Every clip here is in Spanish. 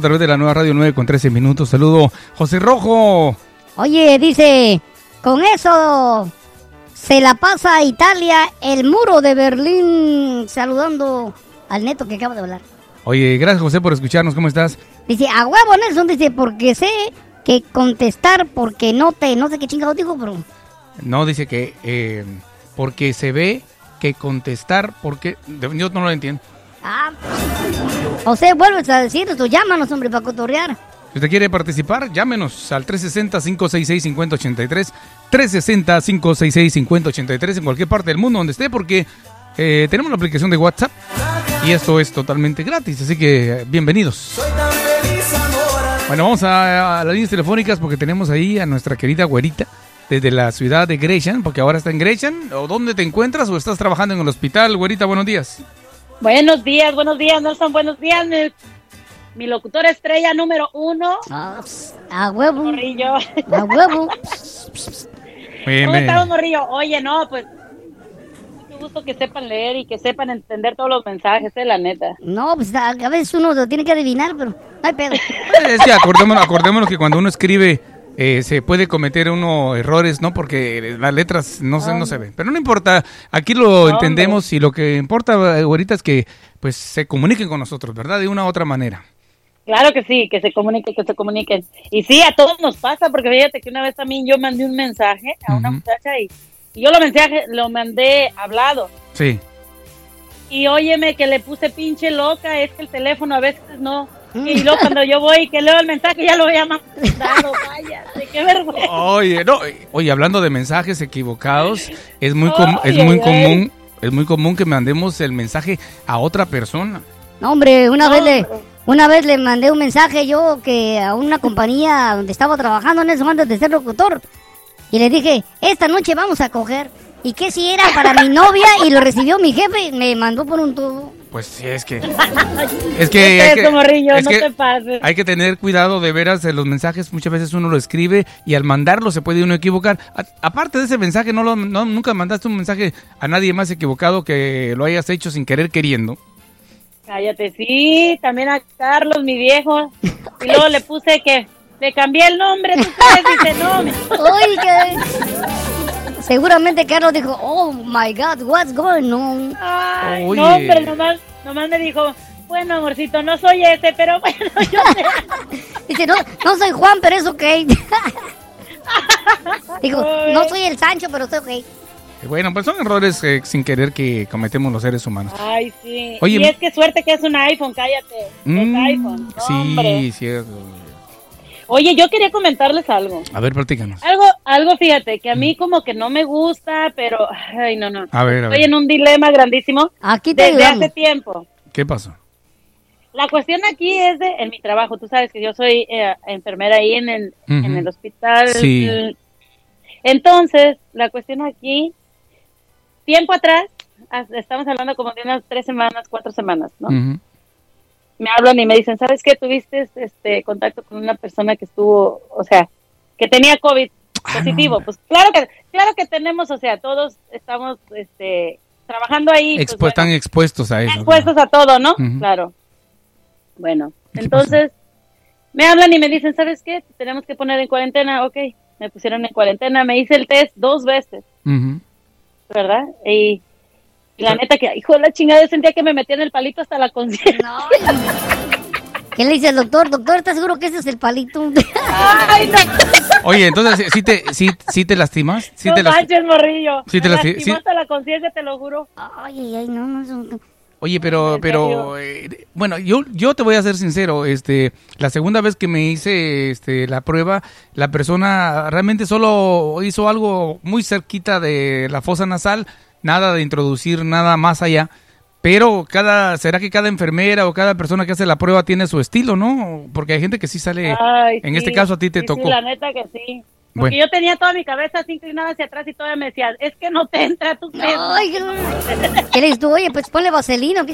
a través de la nueva radio 9 con 13 minutos. Saludo, José Rojo. Oye, dice, con eso se la pasa a Italia el muro de Berlín saludando al neto que acaba de hablar. Oye, gracias José por escucharnos, ¿cómo estás? Dice, a huevo Nelson, dice, porque sé que contestar porque no te, no sé qué chingado dijo, pero... No, dice que eh, porque se ve que contestar porque... Yo no lo entiendo. Ah, José, vuelves a decir esto, llámanos, hombre, para cotorrear. Si usted quiere participar, llámenos al 360-566-5083, 360-566-5083 en cualquier parte del mundo donde esté, porque eh, tenemos la aplicación de WhatsApp y esto es totalmente gratis, así que bienvenidos. Bueno, vamos a, a las líneas telefónicas porque tenemos ahí a nuestra querida güerita desde la ciudad de Gresham, porque ahora está en Gresham. ¿O dónde te encuentras o estás trabajando en el hospital? Güerita, buenos días. Buenos días, buenos días, Nelson, buenos días. Mi, mi locutor estrella número uno. Ah, a huevo. Morrillo. A huevo. ¿Cómo estamos, Morrillo? Oye, no, pues. Mucho gusto que sepan leer y que sepan entender todos los mensajes, eh, la neta. No, pues a, a veces uno lo tiene que adivinar, pero no hay pedo. Es que acordémonos, acordémonos que cuando uno escribe eh, se puede cometer uno errores, ¿no? Porque las letras no se, no se ven. Pero no importa, aquí lo Hombre. entendemos y lo que importa eh, ahorita es que pues se comuniquen con nosotros, ¿verdad? De una u otra manera. Claro que sí, que se comuniquen, que se comuniquen. Y sí, a todos nos pasa, porque fíjate que una vez también yo mandé un mensaje a una muchacha y, y yo lo mensaje lo mandé hablado. Sí. Y óyeme que le puse pinche loca, es que el teléfono a veces no. Y luego cuando yo voy y que leo el mensaje ya lo había mandado, vaya, qué vergüenza. Oye, no, eh, oye, hablando de mensajes equivocados, es muy com- es muy común, es muy común que mandemos el mensaje a otra persona. No, hombre, una No, vez le, una vez le mandé un mensaje yo que a una compañía donde estaba trabajando en eso antes de ser locutor. Y le dije, esta noche vamos a coger. Y que si era para mi novia y lo recibió mi jefe y me mandó por un tubo. Pues sí, es que es que, No hay te que- eso, morrillo, es no que te pases. hay que tener cuidado de veras de los mensajes. Muchas veces uno lo escribe y al mandarlo se puede uno equivocar. A- aparte de ese mensaje, no, lo, no nunca mandaste un mensaje a nadie más equivocado que lo hayas hecho sin querer queriendo. Cállate, sí, también a Carlos, mi viejo. Y luego le puse que le cambié el nombre, ¿tú crees? Dice, no, mi- Oiga. Seguramente Carlos dijo, oh my God, what's going on? Ay, Oye. no, hombre, nomás, nomás me dijo, bueno, amorcito, no soy ese, pero bueno, yo sé. Dice, no, no soy Juan, pero es ok. Dijo, no soy el Sancho, pero estoy ok. Bueno, pues son errores eh, sin querer que cometemos los seres humanos. Ay, sí. Oye, y es que suerte que es un iPhone, cállate. Mm, es iPhone. No, sí, hombre. cierto. Oye, yo quería comentarles algo. A ver, platícanos. Algo, algo, fíjate, que a mí como que no me gusta, pero, ay, no, no. A ver, a Estoy ver. en un dilema grandísimo Aquí te desde ayudamos. hace tiempo. ¿Qué pasó? La cuestión aquí es de, en mi trabajo, tú sabes que yo soy eh, enfermera ahí en el, en el hospital. Sí. Entonces, la cuestión aquí, tiempo atrás, estamos hablando como de unas tres semanas, cuatro semanas, ¿no? Ujú. Me hablan y me dicen, ¿sabes qué? Tuviste este contacto con una persona que estuvo, o sea, que tenía COVID positivo. no. pues claro que, claro que tenemos, o sea, todos estamos, este, trabajando ahí. pues, bueno, Están expuestos a eso. expuestos a todo, ¿no? Claro. Bueno, ¿Y qué entonces me hablan y me dicen, ¿sabes qué? Te Tenemos que poner en cuarentena. Ok, me pusieron en cuarentena. Me hice el test dos veces. ¿verdad? Y, y la neta que, hijo de la chingada, yo sentía que me metían el palito hasta la conciencia. No. ¿Qué le dice el doctor? Doctor, ¿estás seguro que ese es el palito? Ay, no, Oye, entonces, ¿sí te, sí, sí te lastimas? ¿Sí no te manches, morrillo. Sí te me lasti- lastimó sí. hasta la conciencia, te lo juro. Ay, ay, ay, no, no, no. Oye, pero, ¿En pero, eh, bueno, yo, yo te voy a ser sincero, este, la segunda vez que me hice, este, la prueba, la persona realmente solo hizo algo muy cerquita de la fosa nasal, nada de introducir nada más allá, pero cada, será que cada enfermera o cada persona que hace la prueba tiene su estilo, ¿no? Porque hay gente que sí sale, Ay, en sí, este caso a ti te sí, tocó. Sí, la neta que sí. Porque Bueno. yo tenía toda mi cabeza así inclinada hacia atrás y todavía me decía, es que no te entra, crees. Ay, qué, ¿Qué le dices tú? Oye, pues ponle vaselina.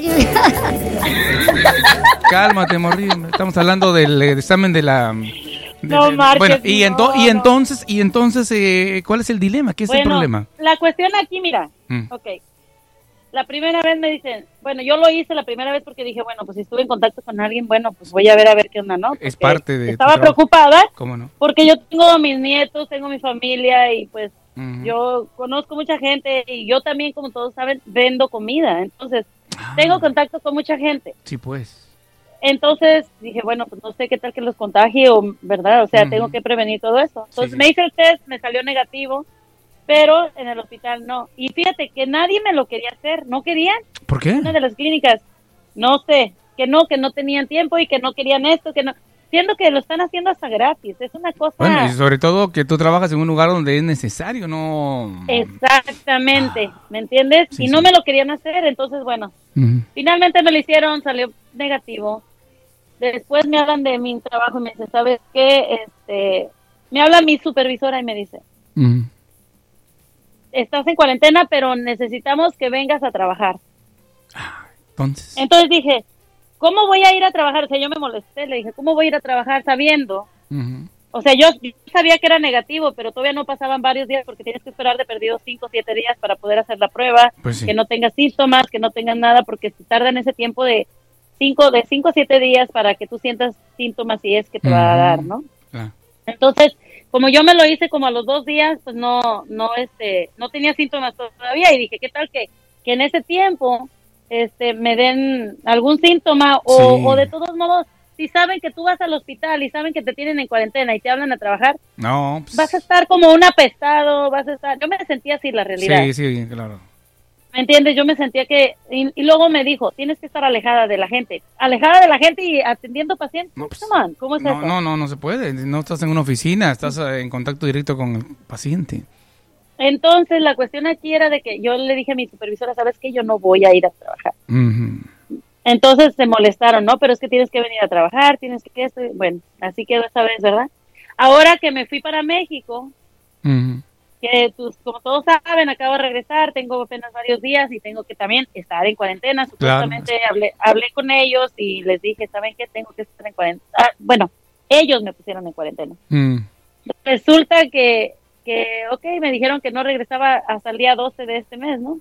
Cálmate, morrillo. Estamos hablando del eh, examen de la. No marches, bueno, y, ento- no, y no. entonces, y entonces, eh, ¿cuál es el dilema? ¿Qué es el problema? La cuestión aquí, mira, Mm. ok. la primera vez me dicen, bueno, yo lo hice la primera vez porque dije, bueno, pues si estuve en contacto con alguien, bueno, pues voy a ver a ver qué onda, ¿no? Es parte de Estaba preocupada ¿Cómo no? porque yo tengo mis nietos, tengo mi familia y pues yo conozco mucha gente y yo también, como todos saben, vendo comida. Entonces, Ah, tengo contacto con mucha gente. Sí, pues. Entonces dije, bueno, pues no sé qué tal que los contagie o, ¿verdad? O sea, tengo que prevenir todo eso. Entonces Sí. me hice el test, me salió negativo, pero en el hospital no. Y fíjate que nadie me lo quería hacer, no querían. ¿Por qué? Una de las clínicas, no sé, que no, que no tenían tiempo y que no querían esto, que no. Siendo que lo están haciendo hasta gratis, es una cosa. Bueno, y sobre todo que tú trabajas en un lugar donde es necesario, no... Exactamente, ¿me entiendes? Ah. Sí, y no sí. me lo querían hacer, entonces bueno, finalmente me lo hicieron, salió negativo. Después me hablan de mi trabajo y me dicen, ¿sabes qué? Este, me habla mi supervisora y me dice, estás en cuarentena, pero necesitamos que vengas a trabajar. Entonces... Entonces dije, ¿cómo voy a ir a trabajar? O sea, yo me molesté, le dije, ¿cómo voy a ir a trabajar sabiendo? O sea, yo, yo sabía que era negativo, pero todavía no pasaban varios días porque tienes que esperar de perdido 5 o 7 días para poder hacer la prueba, Pues sí. que no tengas síntomas, que no tengas nada, porque se tardan ese tiempo de 5 de cinco a 7 días para que tú sientas síntomas y es que te va a dar, ¿no? Ah. Entonces, como yo me lo hice como a los dos días, pues no, no, este, no tenía síntomas todavía y dije, ¿qué tal que, que en ese tiempo, este, me den algún síntoma o, Sí. o de todos modos, si saben que tú vas al hospital y saben que te tienen en cuarentena y te hablan a trabajar, No, pues... vas a estar como un apestado, vas a estar, yo me sentía así la realidad, Sí, sí, claro. ¿me entiendes? Yo me sentía que, y, y luego me dijo, tienes que estar alejada de la gente, alejada de la gente y atendiendo pacientes, No, pues, ¿cómo es No, eso? no, no, no se puede. No estás en una oficina, estás en contacto directo con el paciente. Entonces, la cuestión aquí era de que yo le dije a mi supervisora, ¿sabes qué? Yo no voy a ir a trabajar. Entonces se molestaron, ¿no? Pero es que tienes que venir a trabajar, tienes que esto. Bueno, así quedó esta vez, ¿verdad? Ahora que me fui para México, que pues, como todos saben, acabo de regresar, tengo apenas varios días y tengo que también estar en cuarentena. Supuestamente hablé, hablé con ellos y les dije, ¿saben qué? Tengo que estar en cuarentena. Ah, bueno, ellos me pusieron en cuarentena. Resulta que, que, ok, me dijeron que no regresaba hasta el día 12 de este mes, ¿no?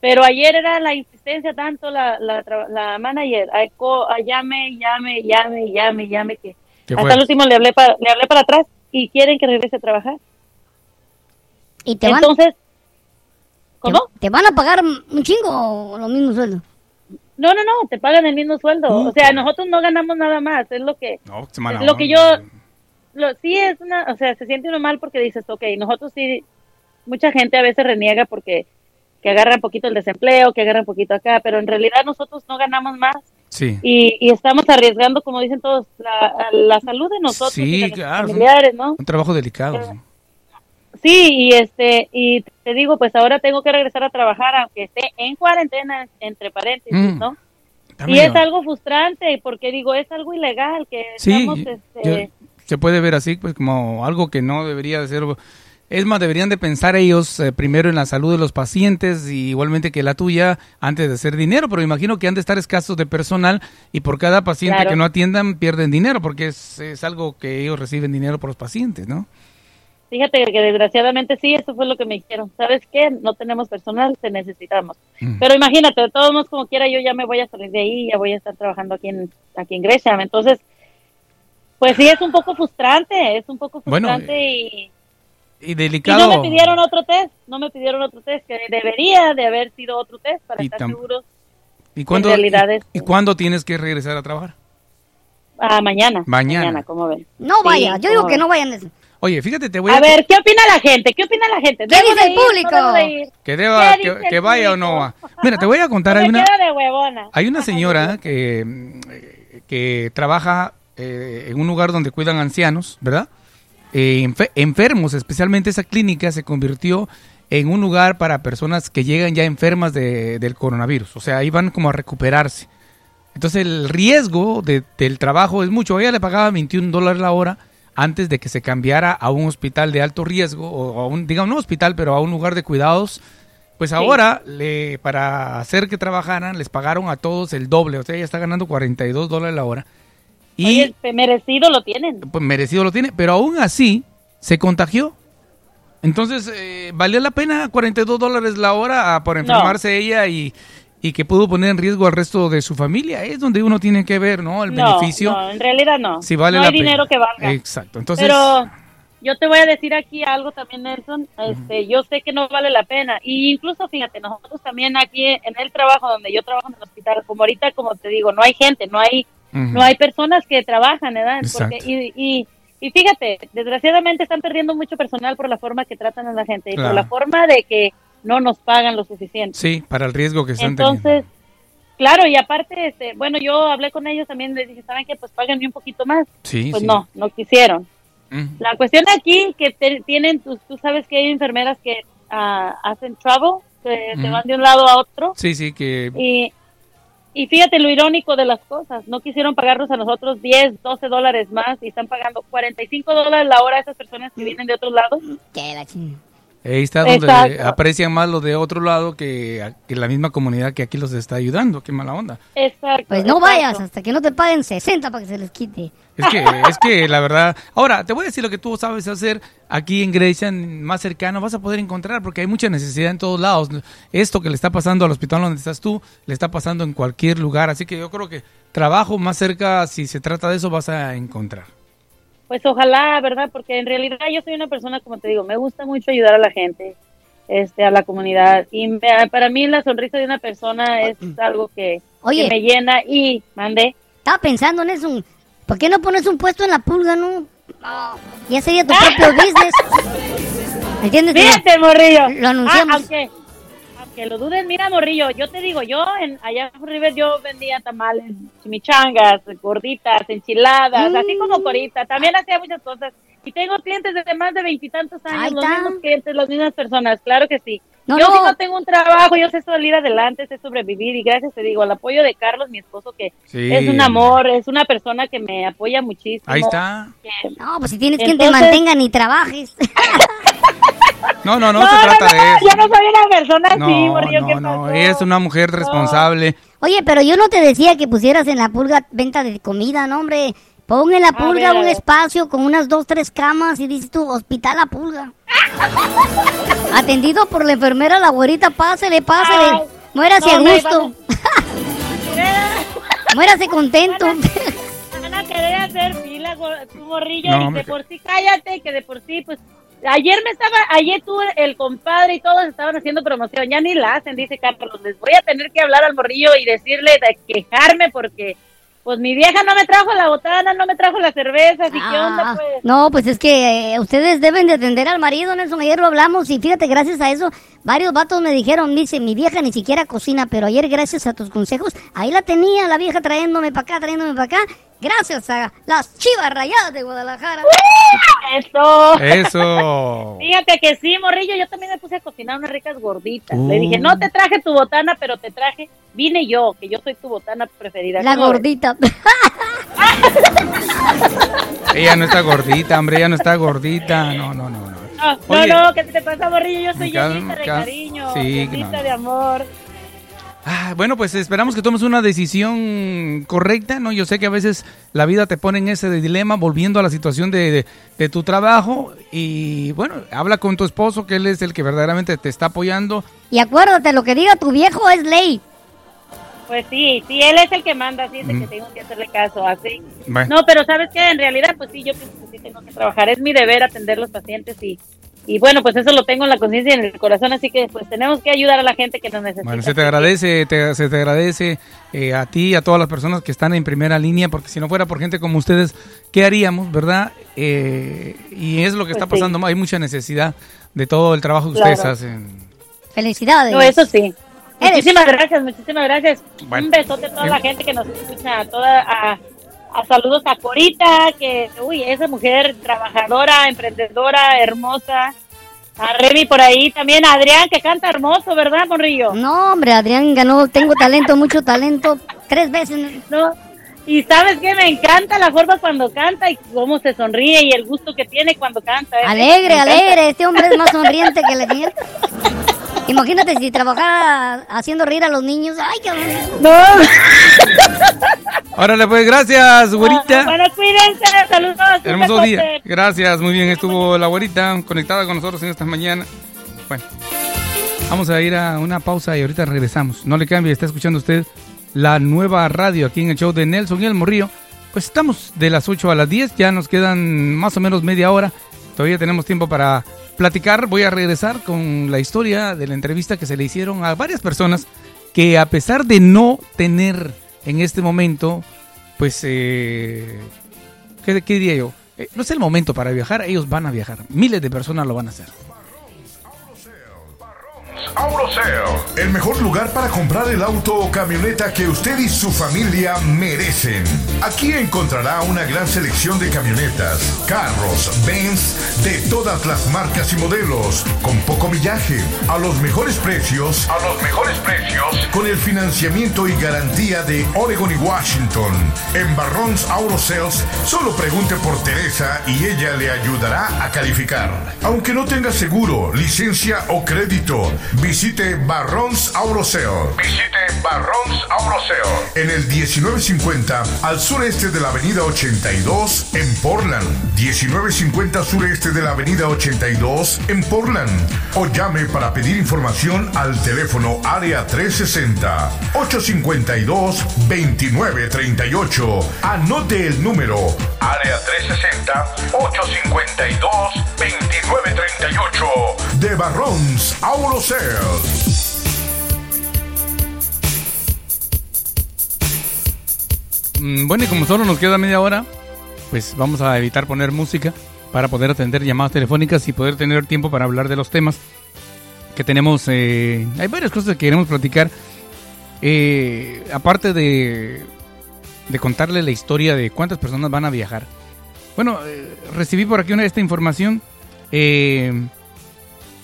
Pero ayer era la insistencia tanto la, la, la manager, ay, co- ay, llame, llame, llame, llame, llame, que ¿Qué hasta fue? el último le hablé, para, le hablé para atrás y quieren que regrese a trabajar. ¿Y te van, Entonces, ¿cómo? te, te van a pagar un chingo o lo mismo sueldo? No, no, no, te pagan el mismo sueldo. Uh. O sea, nosotros no ganamos nada más, es lo que... No, Es lo que yo- Lo, sí es una, o sea, se siente uno mal porque dices, ok, nosotros sí, mucha gente a veces reniega porque que agarra un poquito el desempleo, que agarra un poquito acá, pero en realidad nosotros no ganamos más Sí. y, y estamos arriesgando, como dicen todos, la, la salud de nosotros Sí, y de claro, familiares, ¿no? Un trabajo delicado. Eh, sí. Sí, y este, y te digo, pues ahora tengo que regresar a trabajar, aunque esté en cuarentena, entre paréntesis, Mm. ¿no? Y es algo frustrante, porque digo, es algo ilegal, que Sí, estamos, yo- este, se puede ver así, pues como algo que no debería de ser. Es más, deberían de pensar ellos eh, primero en la salud de los pacientes y igualmente que la tuya antes de hacer dinero, pero imagino que han de estar escasos de personal y por cada paciente Claro. que no atiendan pierden dinero porque es, es algo que ellos reciben dinero por los pacientes, ¿no? Fíjate que desgraciadamente sí, eso fue lo que me dijeron. ¿Sabes qué? No tenemos personal, te necesitamos. Mm. Pero imagínate, de todos modos, como quiera, yo ya me voy a salir de ahí, ya voy a estar trabajando aquí en, aquí en Grecia. Entonces, pues sí, es un poco frustrante, es un poco frustrante y, Y y delicado. no me pidieron otro test, no me pidieron otro test, que debería de haber sido otro test para Y estar seguros ¿Y cuándo, en realidad y- es- ¿Y cuándo tienes que regresar a trabajar? a mañana. Mañana. como ven. No Sí, vaya, yo digo ¿cómo que no vayan eso. Oye, fíjate, te voy a... A ver, ¿qué opina la gente? ¿Qué opina la gente? ¿Qué ¿Debo dice público? de? Que, deba, ¿Qué que, vaya o no va. Mira, te voy a contar, hay una, quedo de huevona. hay una señora que, eh, que trabaja eh, en un lugar donde cuidan ancianos, ¿verdad? Eh, enfe- enfermos, especialmente esa clínica se convirtió en un lugar para personas que llegan ya enfermas de- del coronavirus. O sea, ahí van como a recuperarse. Entonces el riesgo de- del trabajo es mucho. Ella le pagaba 21 dólares la hora antes de que se cambiara a un hospital de alto riesgo, o a un, digamos, no hospital, pero a un lugar de cuidados. Pues ahora, le, para hacer que trabajaran, les pagaron a todos el doble. O sea, ella está ganando 42 dólares la hora. Y Oye, merecido lo tienen. pues merecido lo tiene, pero aún así se contagió. Entonces, eh, ¿valió la pena 42 dólares la hora ah, por enfermarse ella y, y que pudo poner en riesgo al resto de su familia? Es donde uno tiene que ver, ¿no? El No, beneficio. no, en realidad no. Si vale no hay dinero que valga. Exacto. Entonces, Pero yo te voy a decir aquí algo también, Nelson. Este, yo sé que no vale la pena. Y incluso, fíjate, nosotros también aquí en el trabajo donde yo trabajo en el hospital, como ahorita, como te digo, no hay gente, no hay, No hay personas que trabajan, ¿verdad? Porque, y, y, y fíjate, desgraciadamente están perdiendo mucho personal por la forma que tratan a la gente y por la forma de que no nos pagan lo suficiente. sí, para el riesgo que están teniendo. Entonces, claro, y aparte, este, bueno, yo hablé con ellos también, les dije, ¿saben qué? Pues páganme un poquito más. Sí, Pues sí. no, no quisieron. La cuestión aquí que te- tienen, tú, tú sabes que hay enfermeras que ah, hacen travel, que se van de un lado a otro. Sí, sí, que... Y, y fíjate lo irónico de las cosas, no quisieron pagarnos a nosotros 10, 12 dólares más y están pagando 45 dólares la hora a esas personas que vienen de otros lados. Que la Ahí está donde Exacto. aprecian más lo de otro lado que, que la misma comunidad que aquí los está ayudando. Qué mala onda. Exacto. Pues no exacto. vayas hasta que no te paguen 60 para que se les quite. Es que, es que la verdad. Ahora, te voy a decir lo que tú sabes hacer aquí en Grecia, más cercano, vas a poder encontrar, porque hay mucha necesidad en todos lados. Esto que le está pasando al hospital donde estás tú, le está pasando en cualquier lugar. Así que yo creo que trabajo más cerca, si se trata de eso, vas a encontrar. Pues ojalá, ¿verdad? Porque en realidad yo soy una persona, como te digo, me gusta mucho ayudar a la gente, este, a la comunidad. Y me- para mí la sonrisa de una persona es algo que, Oye. que me llena y mandé. Estaba pensando en eso. ¿Por qué no pones un puesto en la pulga, no? Ah, Ya sería tu propio business. ¿Entiendes? Fíjate, morrillo. Lo anunciamos. Ah, aunque, aunque lo dudes, mira, morrillo, yo te digo, yo en allá en River yo vendía tamales, chimichangas, gorditas, enchiladas, así Mm. como corita. También hacía muchas cosas. Y tengo clientes de más de veintitantos años, los mismos clientes, las mismas personas, claro que sí. No, yo no. si no tengo un trabajo, yo sé salir adelante, sé sobrevivir y gracias te digo al apoyo de Carlos, mi esposo, que Sí. es un amor, es una persona que me apoya muchísimo. Ahí está. que- No, pues si tienes quien te mantenga ni trabajes. No, no, no, No, se no, trata no, de eso. yo no soy una persona así, No, morrillo, ¿qué no, no, pasó? ella es una mujer responsable. Oye, pero yo no te decía que pusieras en la pulga venta de comida, no, hombre. Pon en la pulga un espacio con unas dos, tres camas y dices tú, hospital la pulga. Atendido por la enfermera, la güerita, pásele, pásele. Ay, Muérase no, a gusto. Muérase contento. Van a querer hacer fila, tu No, y de por sí cállate, que de por sí, pues, ayer me estaba, ayer tú, el compadre y todos estaban haciendo promoción, ya ni la hacen, dice Carlos, les voy a tener que hablar al morrillo y decirle, de quejarme porque, pues, mi vieja no me trajo la botana, no me trajo las cervezas, y qué onda, Ah, pues. No, pues es que eh, ustedes deben de atender al marido, Nelson. Ayer lo hablamos y fíjate, gracias a eso, varios vatos me dijeron, dice, mi vieja ni siquiera cocina, pero ayer gracias a tus consejos, ahí la tenía la vieja trayéndome para acá, trayéndome para acá, gracias a las chivas rayadas de Guadalajara. Eso. Eso. Fíjate que sí, morrillo, yo también me puse a cocinar unas ricas gorditas. Uh. Le dije, no te traje tu botana, pero te traje, vine yo, que yo soy tu botana preferida. La gordita. Ella no está gordita, hombre, ella no está gordita. No, no, no, no. No, Oye. no, no, ¿qué te pasa, morrillo? Yo soy llenita de cariño, Sí, llenita no. de amor. Ah, bueno, pues esperamos que tomes una decisión correcta, ¿no? Yo sé que a veces la vida te pone en ese dilema, volviendo a la situación de, de- de tu trabajo. Y bueno, habla con tu esposo, que él es el que verdaderamente te está apoyando. Y acuérdate, lo que diga tu viejo es ley. Pues sí, sí, él es el que manda, así es el Mm. que tengo que hacerle caso, así. Bueno, No, pero ¿sabes qué? En realidad, pues sí, yo pienso que sí tengo que trabajar. Es mi deber atender los pacientes y, y bueno, pues eso lo tengo en la conciencia y en el corazón, así que pues tenemos que ayudar a la gente que nos necesita. bueno, se te agradece, te- se te agradece eh, a ti y a todas las personas que están en primera línea, porque si no fuera por gente como ustedes, ¿qué haríamos, verdad? Eh, y es lo que está Pues sí. pasando, hay mucha necesidad de todo el trabajo que ustedes hacen. Felicidades. No, eso sí. Muchísimas gracias, muchísimas gracias. Bueno. Un besote a toda la gente que nos escucha, a toda a, a saludos a Corita, que uy, esa mujer trabajadora, emprendedora, hermosa. A Remy por ahí también, a Adrián que canta hermoso, ¿verdad, Monrillo? No, hombre, Adrián ganó, tengo talento, mucho talento, tres veces. No. Y sabes que me encanta la forma cuando canta y cómo se sonríe y el gusto que tiene cuando canta. ¿eh? Alegre, alegre, este hombre es más sonriente que la niña. Imagínate si trabajara haciendo reír a los niños. Ay, qué No. Órale, pues, gracias, güerita. Ah, bueno, cuídense, saludos. Hermoso día. Gracias, muy bien, estuvo la güerita conectada con nosotros en esta mañana. Bueno, vamos a ir a una pausa y ahorita regresamos. No le cambie, está escuchando usted la nueva radio aquí en el show de Nelson y el Morrillo. Pues estamos de las 8 a las 10, ya nos quedan más o menos media hora. Todavía tenemos tiempo para platicar. Voy a regresar con la historia de la entrevista que se le hicieron a varias personas que a pesar de no tener en este momento, pues, eh, ¿qué, diría yo? Eh, no es el momento para viajar, ellos van a viajar. Miles de personas lo van a hacer. AuroSale, el mejor lugar para comprar el auto o camioneta que usted y su familia merecen. Aquí encontrará una gran selección de camionetas, carros, Benz de todas las marcas y modelos, con poco millaje, a los mejores precios, a los mejores precios, con el financiamiento y garantía de Oregon y Washington. En Barrons Auto Sales, solo pregunte por Teresa y ella le ayudará a calificar. Aunque no tenga seguro, licencia o crédito, visite Barrons Auto Sale. Visite Barrons Auto Sale. En el 1950 al sureste de la avenida 82 en Portland. 1950 sureste de la avenida 82 en Portland. O llame para pedir información al teléfono área 360 852 2938. Anote el número área 360 852 2938 de Barrons Auto Mm, Bueno, y como solo nos queda media hora, pues vamos a evitar poner música para poder atender llamadas telefónicas y poder tener tiempo para hablar de los temas que tenemos. eh, hay varias cosas que queremos platicar. Eh, aparte de, de contarle la historia de cuántas personas van a viajar. Bueno, eh, recibí por aquí una esta información.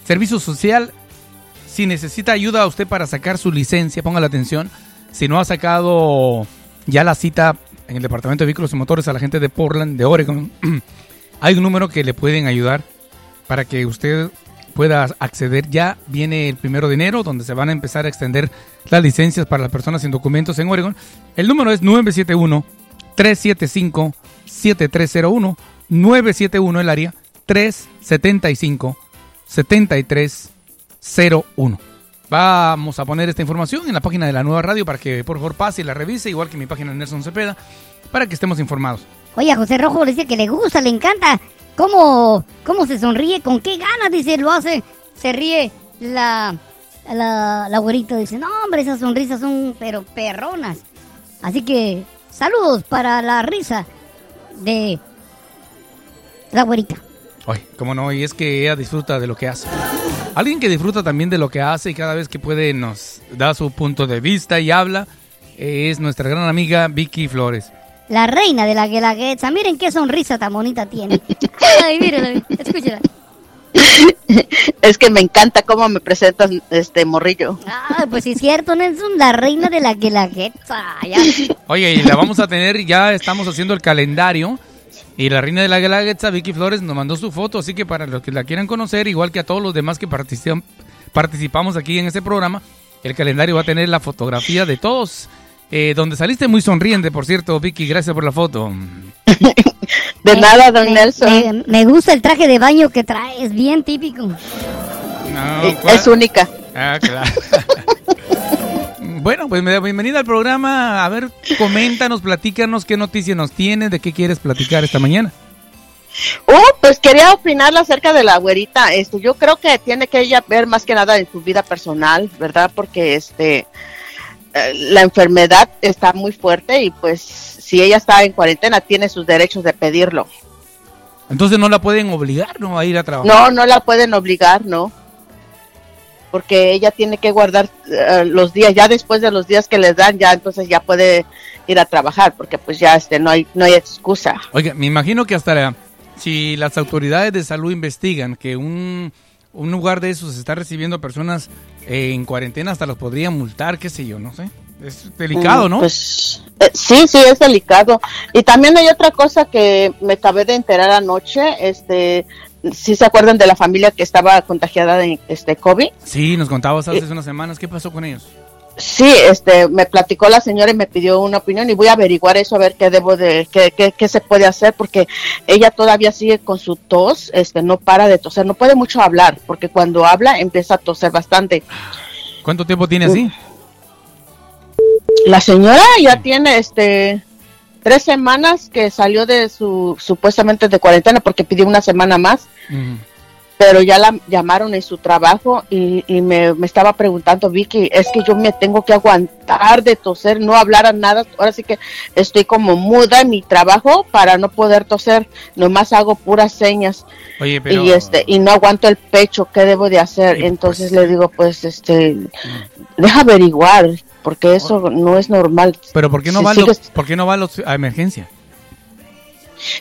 Servicio social, si necesita ayuda a usted para sacar su licencia, ponga la atención. Si no ha sacado ya la cita en el Departamento de Vehículos y Motores a la gente de Portland, de Oregon, hay un número que le pueden ayudar para que usted pueda acceder. Ya viene el primero de enero, donde se van a empezar a extender las licencias para las personas sin documentos en Oregon. El número es 971-375-7301. 971 el área 375-7301. Vamos a poner esta información en la página de la nueva radio para que por favor pase y la revise, igual que mi página de Nelson Cepeda, para que estemos informados. Oye, a José Rojo le dice que le gusta, le encanta. ¿Cómo, cómo se sonríe? ¿Con qué ganas? Dice, lo hace. Se ríe la, la, la güerita. Dice, no, hombre, esas sonrisas son pero perronas. Así que, saludos para la risa de la güerita. Ay, cómo no, y es que ella disfruta de lo que hace. Alguien que disfruta también de lo que hace y cada vez que puede nos da su punto de vista y habla es nuestra gran amiga Vicky Flores. La reina de la guelaguetza. Miren qué sonrisa tan bonita tiene. Ay, mírenla, escúchela. Es que me encanta cómo me presentas este morrillo. Ah, pues sí es cierto, Nelson, la reina de la guelaguetza. Ya. Oye, y la vamos a tener, ya estamos haciendo el calendario. Y la reina de la Guelaguetza, Vicky Flores, nos mandó su foto, así que para los que la quieran conocer, igual que a todos los demás que participan, participamos aquí en este programa, el calendario va a tener la fotografía de todos, eh, donde saliste muy sonriente, por cierto, Vicky, gracias por la foto. De Eh, nada, don me- Nelson. Me, me gusta el traje de baño que traes, bien típico. No, Eh, es única. Ah, claro. bueno, pues bienvenida al programa. A ver, coméntanos, platícanos qué noticias nos tienes, de qué quieres platicar esta mañana. Oh, pues quería opinarle acerca de la güerita. Este, yo creo que tiene que ella ver más que nada en su vida personal, ¿verdad? Porque este eh, la enfermedad está muy fuerte y pues si ella está en cuarentena tiene sus derechos de pedirlo. Entonces no la pueden obligar ¿no? a ir a trabajar. No, no la pueden obligar, ¿no? Porque ella tiene que guardar eh, los días, ya después de los días que les dan, ya entonces ya puede ir a trabajar, porque pues ya este no hay no hay excusa. Oiga, me imagino que hasta la- si las autoridades de salud investigan que un, un lugar de esos está recibiendo personas eh, en cuarentena, hasta los podrían multar, qué sé yo, no sé. Es delicado, Mm, ¿no? Pues eh, sí, sí, es delicado. Y también hay otra cosa que me acabé de enterar anoche, este, si se acuerdan de la familia que estaba contagiada de este COVID. Sí, nos contabas hace unas semanas. ¿Qué pasó con ellos? Sí, este, me platicó la señora y me pidió una opinión y voy a averiguar eso a ver qué debo de, qué, qué, qué se puede hacer porque ella todavía sigue con su tos, este, no para de toser, no puede mucho hablar porque cuando habla empieza a toser bastante. ¿Cuánto tiempo tiene así? La señora ya tiene, este, tres semanas que salió de su, supuestamente de cuarentena porque pidió una semana más. Pero ya la llamaron en su trabajo y, y me, me estaba preguntando, Vicky, es que yo me tengo que aguantar de toser, no hablar a nada, ahora sí que estoy como muda en mi trabajo para no poder toser, nomás hago puras señas. Oye, pero... y este y no aguanto el pecho, ¿qué debo de hacer? Y Entonces pues- le digo, pues este, deja averiguar, porque eso no es normal. Pero ¿por qué no Si va, lo- sigues- ¿por qué no va a, los- a emergencia?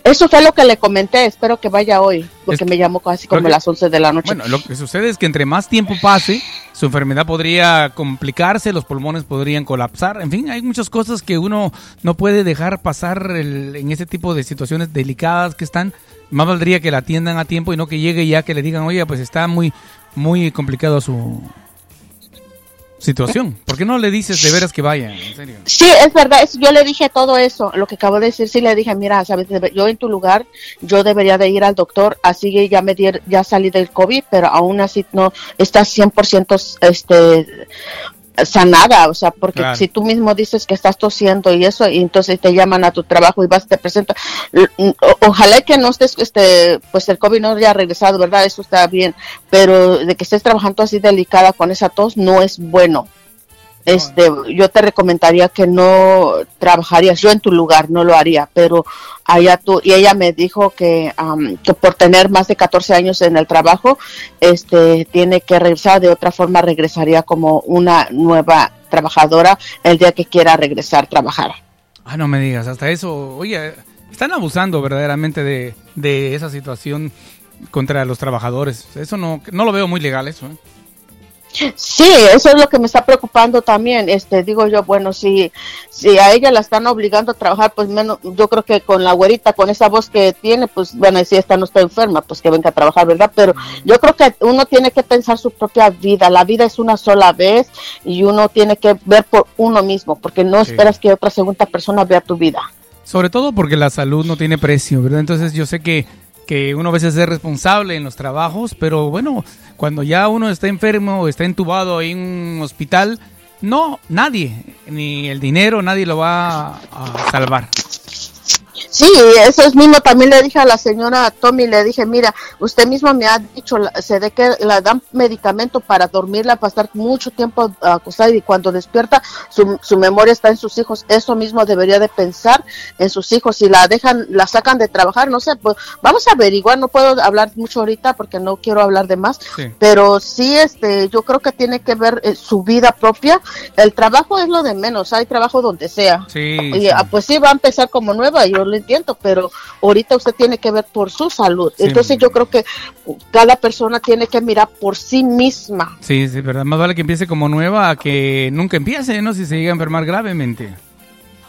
Eso fue lo que le comenté, espero que vaya hoy, porque Es- me llamó casi como que- las 11 de la noche. Bueno, lo que sucede es que entre más tiempo pase, su enfermedad podría complicarse, los pulmones podrían colapsar, en fin, hay muchas cosas que uno no puede dejar pasar el- en ese tipo de situaciones delicadas que están. Más valdría que la atiendan a tiempo y no que llegue ya que le digan, oye, pues está muy, muy complicado su situación. ¿Por qué no le dices de veras que vaya? En serio. Sí, es verdad, yo le dije todo eso, lo que acabo de decir, sí le dije, mira, sabes, yo en tu lugar, yo debería de ir al doctor, así que ya me dier- ya salí del COVID, pero aún así no estás 100% este sanada, o sea, porque Claro. si tú mismo dices que estás tosiendo y eso, y entonces te llaman a tu trabajo y vas, te o- ojalá que no estés, este, pues el COVID no haya regresado, ¿verdad? Eso está bien, pero de que estés trabajando así delicada con esa tos no es bueno este, yo te recomendaría que no trabajarías, yo en tu lugar no lo haría, pero allá tú, y ella me dijo que, por tener más de 14 años en el trabajo, este, tiene que regresar, de otra forma regresaría como una nueva trabajadora el día que quiera regresar a trabajar. Ah, no me digas, hasta eso, oye, están abusando verdaderamente de, de esa situación contra los trabajadores. Eso no, no lo veo muy legal, eso. ¿eh? Sí, eso es lo que me está preocupando también. Este, digo yo, bueno, si, si a ella la están obligando a trabajar, pues menos, yo creo que con la güerita, con esa voz que tiene, pues a decir, esta no está enferma, pues que venga a trabajar, ¿verdad? Pero yo creo que uno tiene que pensar su propia vida. La vida es una sola vez y uno tiene que ver por uno mismo, porque no Sí. esperas que otra segunda persona vea tu vida. Sobre todo porque la salud no tiene precio, ¿verdad? Entonces yo sé que, que uno a veces es responsable en los trabajos, pero bueno, cuando ya uno está enfermo o está entubado en un hospital, no, nadie, ni el dinero, nadie lo va a salvar. Sí, eso es mismo. También le dije a la señora Tommy, le dije, mira, usted mismo me ha dicho, se de que la dan medicamento para dormirla, para estar mucho tiempo acostada y cuando despierta su, su memoria está en sus hijos. Eso mismo debería de pensar en sus hijos. Si la dejan, la sacan de trabajar, no sé, pues vamos a averiguar. No puedo hablar mucho ahorita porque no quiero hablar de más, Sí. pero sí, este, yo creo que tiene que ver eh, su vida propia. El trabajo es lo de menos. Hay trabajo donde sea. Sí, Y, sí. ah, pues sí, va a empezar como nueva, yo lo entiendo, pero ahorita usted tiene que ver por su salud. Sí. Entonces yo creo que cada persona tiene que mirar por sí misma. Sí, sí, verdad. Más vale que empiece como nueva a que nunca empiece, ¿no? Si se llega a enfermar gravemente.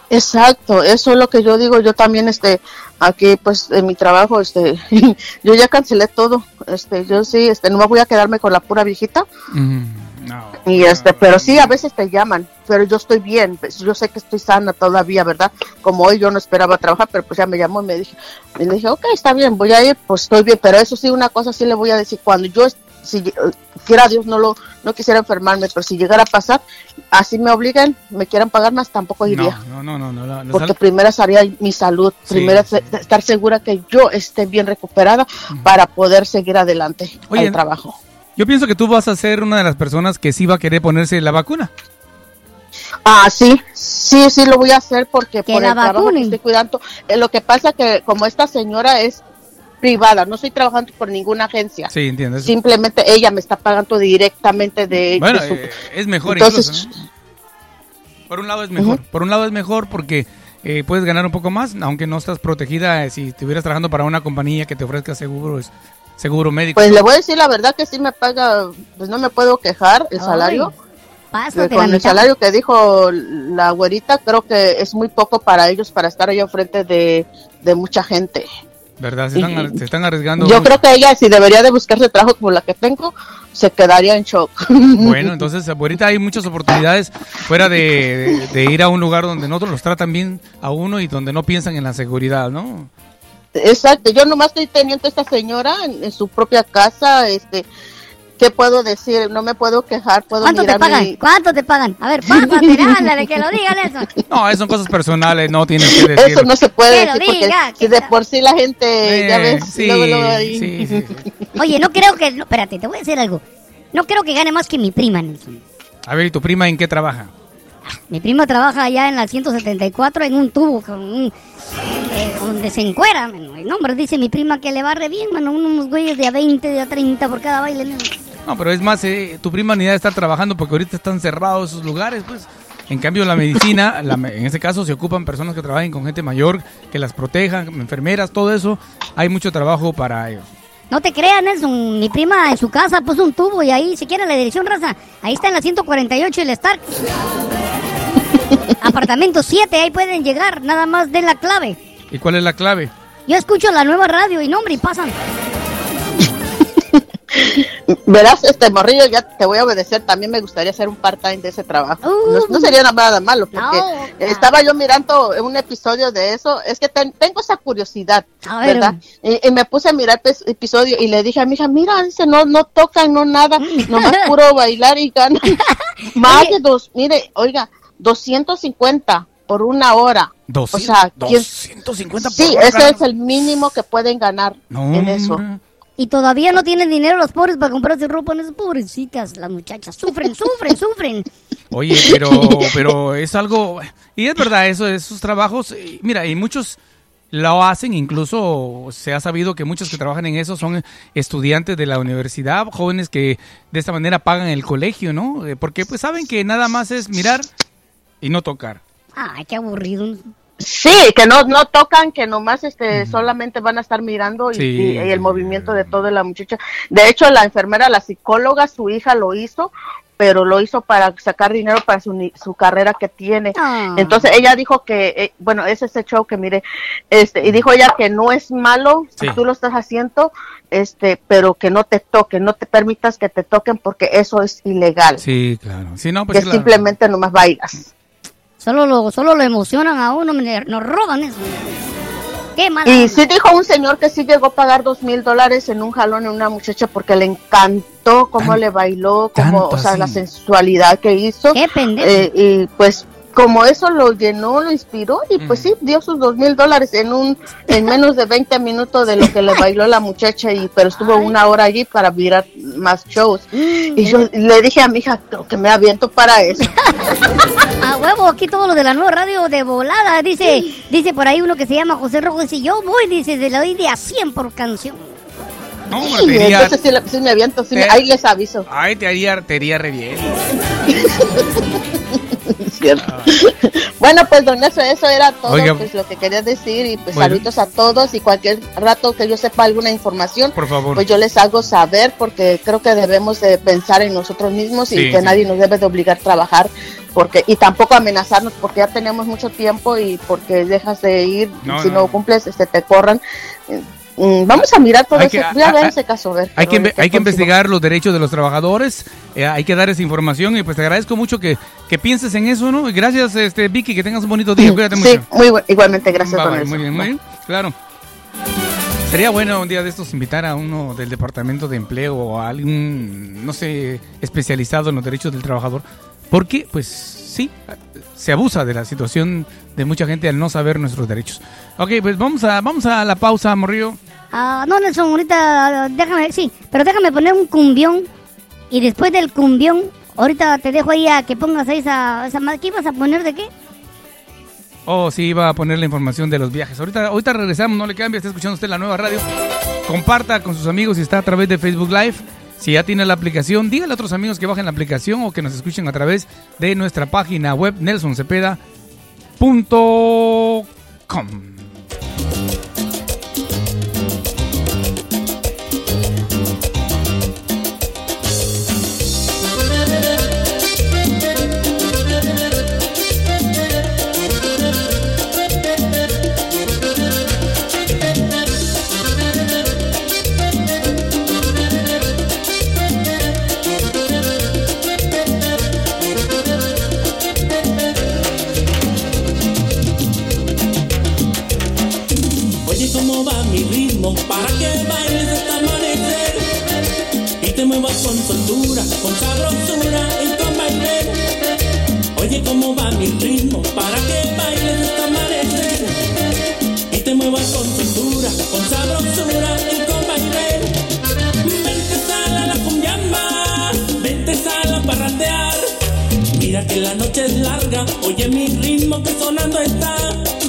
Exacto, eso es lo que yo digo. Yo también, este, aquí, pues, en mi trabajo, este, yo ya cancelé todo. Este, yo sí, este, no me voy a quedarme con la pura viejita. Mm, no. Y este, pero sí, a veces te llaman, pero yo estoy bien, pues, yo sé que estoy sana todavía, ¿verdad? Como hoy yo no esperaba trabajar, pero pues ya me llamó y me dije, y le dije, ok, está bien, voy a ir, pues estoy bien, pero eso sí, una cosa sí le voy a decir, cuando yo, si eh, quiera Dios, no lo, no quisiera enfermarme, pero si llegara a pasar, así me obliguen, me quieran pagar más, tampoco iría. No, no, no, no. no, no, Porque primero estaría mi salud, Sí, primero sí. estar segura que yo esté bien recuperada para poder seguir adelante Oye, al trabajo. Yo pienso que tú vas a ser una de las personas que sí va a querer ponerse la vacuna. Ah, sí, sí, sí lo voy a hacer porque Que por la el trabajo que estoy cuidando. Eh, lo que pasa que como esta señora es privada, no estoy trabajando por ninguna agencia. Sí, entiendo. eso. Simplemente ella me está pagando directamente de, Bueno, de su- eh, es mejor Entonces- incluso, ¿no? Por un lado es mejor. Por un lado es mejor porque eh, puedes ganar un poco más, aunque no estás protegida eh, si estuvieras trabajando para una compañía que te ofrezca seguros, seguro médico. Pues le voy a decir la verdad que sí me paga, pues no me puedo quejar el Ay, salario. Pásate la con el salario que dijo la güerita, creo que es muy poco para ellos para estar allá enfrente de, de mucha gente. ¿Verdad? Se están, se están arriesgando. Yo creo que ella, si debería de buscarse trabajo como la que tengo, se quedaría en shock. Bueno, entonces ahorita hay muchas oportunidades fuera de, de ir a un lugar donde no los tratan bien a uno y donde no piensan en la seguridad, ¿no? Exacto, yo nomás estoy teniendo a esta señora en, en su propia casa, este, ¿qué puedo decir? No me puedo quejar, puedo ¿Cuánto te pagan? mi- ¿Cuánto te pagan? A ver, pásate, ándale, que lo digan eso. No, eso son cosas personales, no tienes que decir. Eso no se puede Que lo decir porque diga, si que de la- por sí la gente, Eh, ya ves, sí, luego, luego ahí. sí, sí, sí. Oye, no creo que... No, espérate, te voy a decir algo. No creo que gane más que mi prima, Nelson. A ver, ¿y tu prima en qué trabaja? Mi prima trabaja allá en la 174 en un tubo con un... eh, donde se encuera, mano. El nombre dice mi prima que le va re bien, mano. Unos güeyes de a 20, de a 30 por cada baile. No, pero es más, eh, tu prima ni debe estar trabajando porque ahorita están cerrados esos lugares, pues. En cambio, la medicina, en ese caso, se ocupan personas que trabajen con gente mayor, que las protejan, enfermeras, todo eso. Hay mucho trabajo para ellos. No te creas, Nelson. Mi prima en su casa puso un tubo y ahí, si quiere la dirección, raza, ahí está en la 148 el Stark. Apartamento 7, ahí pueden llegar, nada más de la clave. ¿Y cuál es la clave? Yo escucho la nueva radio y nombre y pasan. Verás, este morrillo, ya te voy a obedecer. También me gustaría hacer un part-time de ese trabajo. Uh. no, no sería nada malo, porque No. estaba yo mirando un episodio de eso. Es que ten- tengo esa curiosidad, A ver. ¿verdad? Y, y me puse a mirar el episodio y le dije a mi hija, mira, dice, no, no tocan, no nada, nomás puro bailar y ganan. Más de dos, mire, oiga, 250 por una hora. o sea, ¿quién- 250 por Sí, hora. ese es el mínimo que pueden ganar No, en eso. Y todavía no tienen dinero los pobres para comprarse ropa. Esas pobrecitas, las muchachas. Sufren, sufren, sufren. Oye, pero, pero es algo, y es verdad, eso, esos trabajos, eh, mira, y muchos lo hacen, incluso se ha sabido que muchos que trabajan en eso son estudiantes de la universidad, jóvenes que de esta manera pagan el colegio, ¿no? Eh, Porque pues saben que nada más es mirar y no tocar. Ay, qué aburrido. Sí, que no, no tocan, que nomás este, solamente van a estar mirando y, Sí. y- y el movimiento de toda la muchacha. De hecho, la enfermera, la psicóloga, su hija lo hizo, pero lo hizo para sacar dinero para su, su carrera que tiene. Ah. Entonces ella dijo que, eh, bueno, ese es el show que mire, este, y dijo ella que no es malo si Sí. tú lo estás haciendo, este, pero que no te toquen, no te permitas que te toquen porque eso es ilegal. Sí, claro. Sí, no, pues que simplemente nomás bailas. Solo lo, solo lo emocionan a uno, nos roban eso. Qué mala. Y onda. sí dijo un señor que sí llegó a pagar dos mil dólares en un jalón en una muchacha porque le encantó cómo Tan- le bailó, cómo, o sea, así. la sensualidad que hizo. Qué pendejo. Eh, y pues como eso lo llenó, lo inspiró y pues sí, dio sus dos mil dólares en un en menos de 20 minutos de lo que le bailó la muchacha y pero estuvo una hora allí para mirar más shows. Mm, Y yo le dije a mi hija creo que me aviento para eso. A huevo, aquí todo lo de la nueva radio de volada. Dice, dice por ahí uno que se llama José Rojo. Dice, yo voy, dice, de la doy de a 100 por canción. No, te entonces sí, le- sí me aviento, sí me- ahí les aviso. Ay, te haría, te haría re bien. Cierto. Bueno, pues don Nelson, eso era todo Oiga. pues, lo que quería decir y pues Bueno. saludos a todos y cualquier rato que yo sepa alguna información, Por favor. pues yo les hago saber porque creo que debemos de pensar en nosotros mismos y que sí. nadie nos debe de obligar a trabajar porque y tampoco amenazarnos porque ya tenemos mucho tiempo y porque dejas de ir No, si no, no, no. cumples este te corran. Mm, Vamos a mirar todo Hay eso. que- Voy a a- ver a- ese caso, a ver. Hay que, hay que próximo. investigar los derechos de los trabajadores, eh, hay que dar esa información y pues te agradezco mucho que, que pienses en eso, ¿no? Y gracias, este, Vicky, que tengas un bonito día, cuídate Sí, mucho. muy igualmente, gracias, Bye, bye, muy bien, muy bien, claro. Sería bueno un día de estos invitar a uno del Departamento de Empleo o a algún, no sé, especializado en los derechos del trabajador, porque pues sí, se abusa de la situación de mucha gente al no saber nuestros derechos. Ok, pues vamos a, vamos a la pausa, Morrillo. Ah, no, Nelson, ahorita ah, déjame, sí, pero déjame poner un cumbión. Y después del cumbión, ahorita te dejo ahí a que pongas ahí esa, esa ¿Qué ibas a poner de qué? Oh, sí, iba a poner la información de los viajes. Ahorita, ahorita regresamos, no le cambie, está escuchando usted la nueva radio. Comparta con sus amigos si está a través de Facebook Live. Si ya tiene la aplicación, dígale a otros amigos que bajen la aplicación o que nos escuchen a través de nuestra página web nelsoncepeda.com. la noche es larga, oye mi ritmo que sonando está.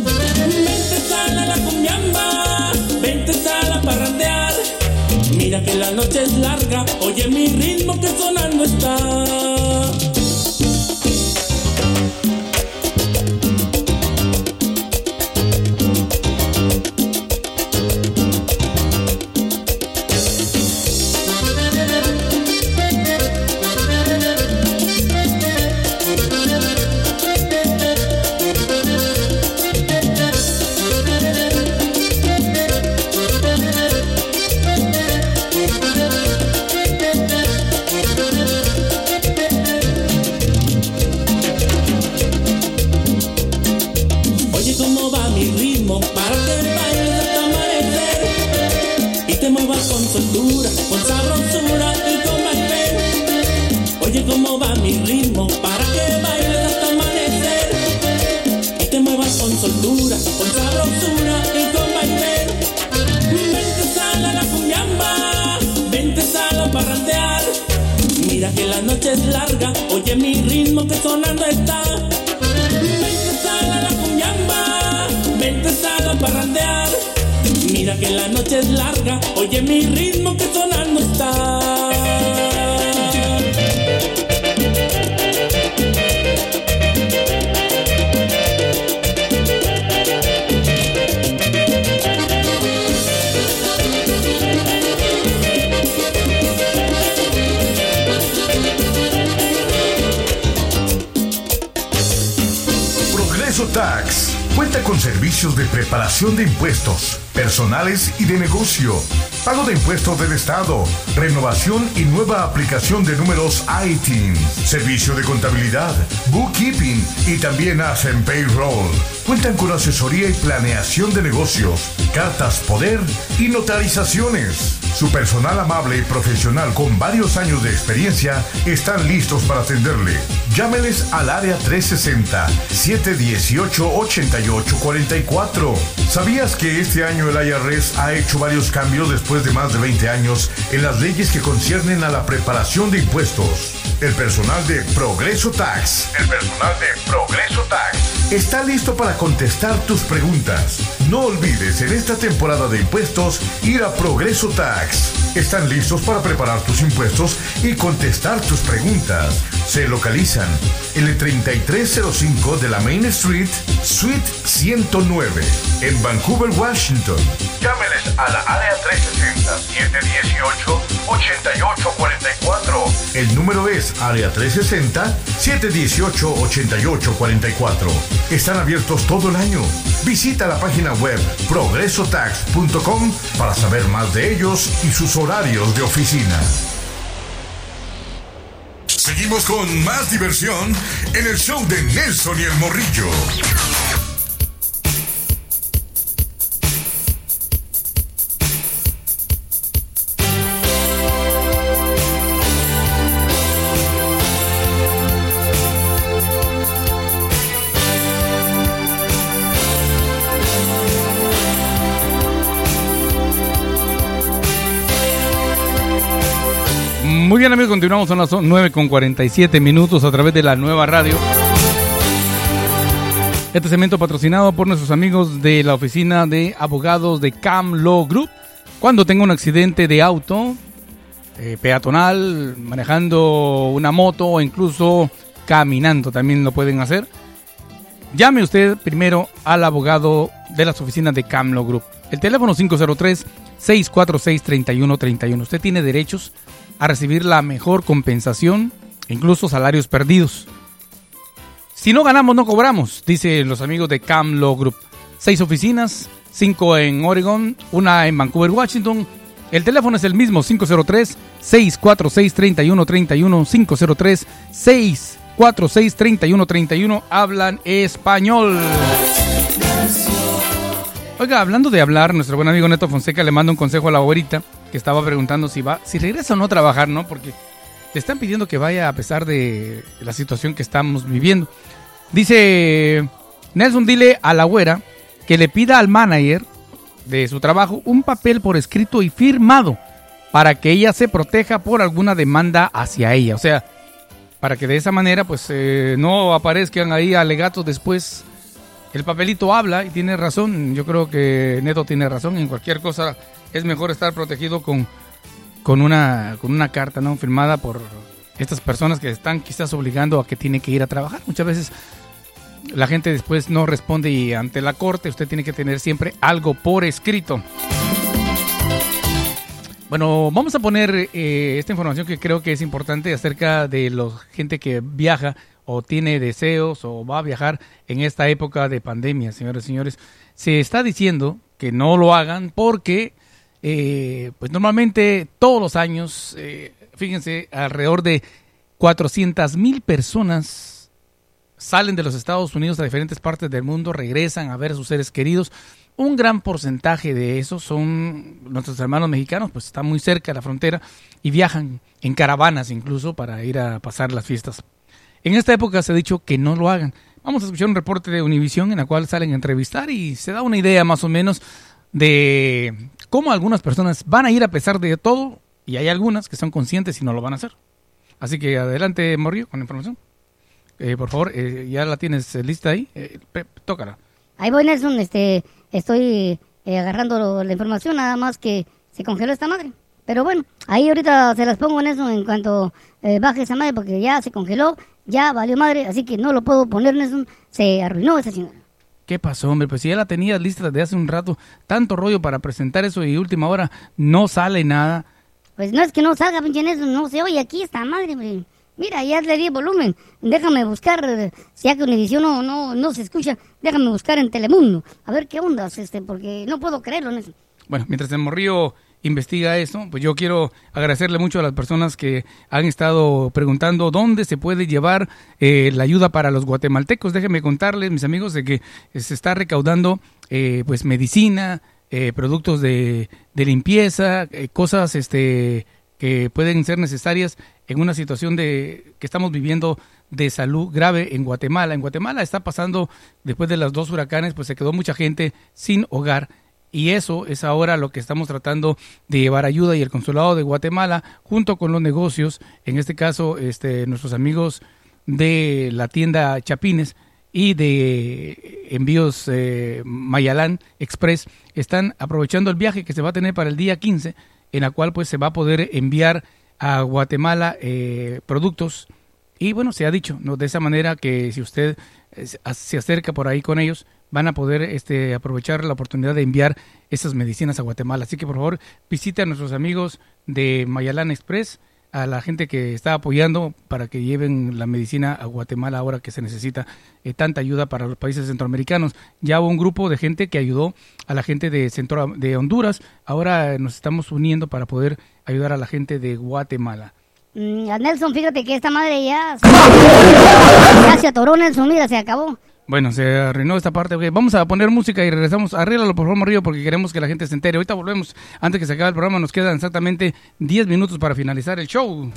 Vente sala la cumbiamba, vente sala para parrandear. Mira que la noche es larga, oye mi ritmo que sonando está. Impuestos del Estado, renovación y nueva aplicación de números ITIN, servicio de contabilidad, bookkeeping y también hacen payroll. Cuentan con asesoría y planeación de negocios, cartas poder y notarizaciones. Su personal amable y profesional con varios años de experiencia están listos para atenderle. Llámeles al área 360-718-8844. ¿Sabías que este año el IRS ha hecho varios cambios después de más de 20 años en las leyes que conciernen a la preparación de impuestos? El personal de Progreso Tax, el personal de Progreso Tax, está listo para contestar tus preguntas. No olvides en esta temporada de impuestos ir a Progreso Tax. Están listos para preparar tus impuestos y contestar tus preguntas. Se localizan en el 3305 de la Main Street, Suite 109, en Vancouver, Washington. Llámeles a la área 360-718-8844. El número es área 360-718-8844. Están abiertos todo el año. Visita la página web progresotax.com para saber más de ellos y sus horarios de oficina. Seguimos con más diversión en el show de Nelson y el Morrillo. Muy bien amigos, continuamos, son las 9 con 47 minutos a través de la nueva radio. Este segmento patrocinado por nuestros amigos de la oficina de abogados de Cam Law Group. Cuando tenga un accidente de auto, eh, peatonal, manejando una moto o incluso caminando, también lo pueden hacer. Llame usted primero al abogado de las oficinas de Cam Law Group. El teléfono 503-646-3131. Usted tiene derechos a recibir la mejor compensación, incluso salarios perdidos. Si no ganamos, no cobramos, dicen los amigos de Cam Law Group. Seis oficinas, cinco en Oregon, una en Vancouver, Washington. El teléfono es el mismo, 503-646-3131, 503-646-3131. Hablan español. Oiga, hablando de hablar, nuestro buen amigo Neto Fonseca le manda un consejo a la abuelita que estaba preguntando si va, si regresa o no a trabajar, ¿no? Porque le están pidiendo que vaya a pesar de la situación que estamos viviendo. Dice Nelson, dile a la güera que le pida al manager de su trabajo un papel por escrito y firmado para que ella se proteja por alguna demanda hacia ella. O sea, para que de esa manera pues eh, no aparezcan ahí alegatos después. El papelito habla y tiene razón. Yo creo que Neto tiene razón. En cualquier cosa es mejor estar protegido con, con, una, con una carta no firmada por estas personas que están quizás obligando a que tiene que ir a trabajar. Muchas veces la gente después no responde y ante la corte usted tiene que tener siempre algo por escrito. Bueno, vamos a poner eh, esta información que creo que es importante acerca de la gente que viaja o tiene deseos o va a viajar en esta época de pandemia, señores y señores. Se está diciendo que no lo hagan porque, eh, pues normalmente todos los años, eh, fíjense, alrededor de 400 mil personas salen de los Estados Unidos a diferentes partes del mundo, regresan a ver a sus seres queridos. Un gran porcentaje de esos son nuestros hermanos mexicanos, pues están muy cerca de la frontera y viajan en caravanas incluso para ir a pasar las fiestas. En esta época se ha dicho que no lo hagan. Vamos a escuchar un reporte de Univisión en la cual salen a entrevistar y se da una idea más o menos de cómo algunas personas van a ir a pesar de todo y hay algunas que son conscientes y no lo van a hacer. Así que adelante, Morrio, con la información. Eh, por favor, eh, ya la tienes eh, lista ahí. tócala. Ahí voy, Nelson. Este, estoy agarrando la información, nada más que se congeló esta madre. Pero bueno, ahí ahorita se las pongo en eso en cuanto baje esa madre, porque ya se congeló, ya valió madre, así que no lo puedo poner, Nelson. Se arruinó esa señora. ¿Qué pasó, hombre? Pues si ya la tenías lista desde hace un rato, tanto rollo para presentar eso y última hora no sale nada. Pues no es que no salga, pinche Nelson, no se oye aquí esta madre, hombre. Mira, ya le di volumen. Déjame buscar, si ya que Univision no, no, no se escucha, déjame buscar en Telemundo. A ver qué onda, este, porque no puedo creerlo en eso. Bueno, mientras el morrillo investiga eso, pues yo quiero agradecerle mucho a las personas que han estado preguntando dónde se puede llevar eh, la ayuda para los guatemaltecos. Déjenme contarles, mis amigos, de que se está recaudando eh, pues medicina, eh, productos de, de limpieza, cosas este que pueden ser necesarias en una situación de que estamos viviendo de salud grave en Guatemala. En Guatemala está pasando, después de los dos huracanes, pues se quedó mucha gente sin hogar. Y eso es ahora lo que estamos tratando de llevar ayuda y el consulado de Guatemala, junto con los negocios, en este caso este, nuestros amigos de la tienda Chapines y de envíos eh, Mayalán Express, están aprovechando el viaje que se va a tener para el día 15 en la cual pues se va a poder enviar a Guatemala eh, productos y bueno, se ha dicho, ¿no? De esa manera que si usted eh, se acerca por ahí con ellos, van a poder este, aprovechar la oportunidad de enviar esas medicinas a Guatemala. Así que por favor, visite a nuestros amigos de Mayalán Express a la gente que está apoyando para que lleven la medicina a Guatemala ahora que se necesita eh, tanta ayuda para los países centroamericanos. Ya hubo un grupo de gente que ayudó a la gente de, Centro, de Honduras, ahora nos estamos uniendo para poder ayudar a la gente de Guatemala. Mm, a Nelson, fíjate que esta madre ya, ya se atoró Nelson, mira, se acabó. Bueno, se arruinó esta parte. vamos a poner música y regresamos. Arréglalo, por favor, Río, porque queremos que la gente se entere. Ahorita volvemos. Antes que se acabe el programa, nos quedan exactamente 10 minutos para finalizar el show.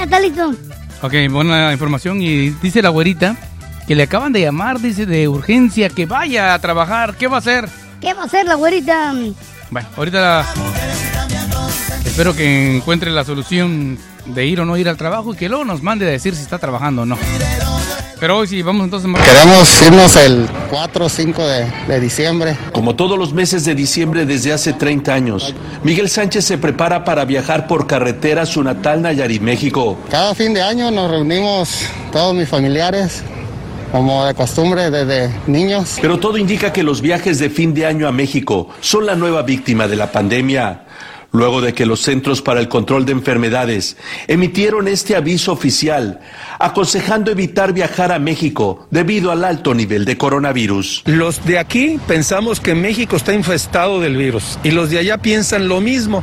Ya está listo. Ok, buena información. Y dice la güerita que le acaban de llamar, dice de urgencia, que vaya a trabajar. ¿Qué va a hacer? ¿Qué va a hacer la güerita? Bueno, ahorita espero que encuentre la solución de ir o no ir al trabajo y que luego nos mande a decir si está trabajando o no. Pero hoy sí, vamos entonces. Queremos irnos el 4 o 5 de, de diciembre. Como todos los meses de diciembre desde hace 30 años, Miguel Sánchez se prepara para viajar por carretera a su natal Nayarit, México. Cada fin de año nos reunimos todos mis familiares, como de costumbre desde niños. Pero todo indica que los viajes de fin de año a México son la nueva víctima de la pandemia. Luego de que los Centros para el Control de Enfermedades emitieron este aviso oficial, aconsejando evitar viajar a México debido al alto nivel de coronavirus. Los de aquí pensamos que México está infestado del virus y los de allá piensan lo mismo.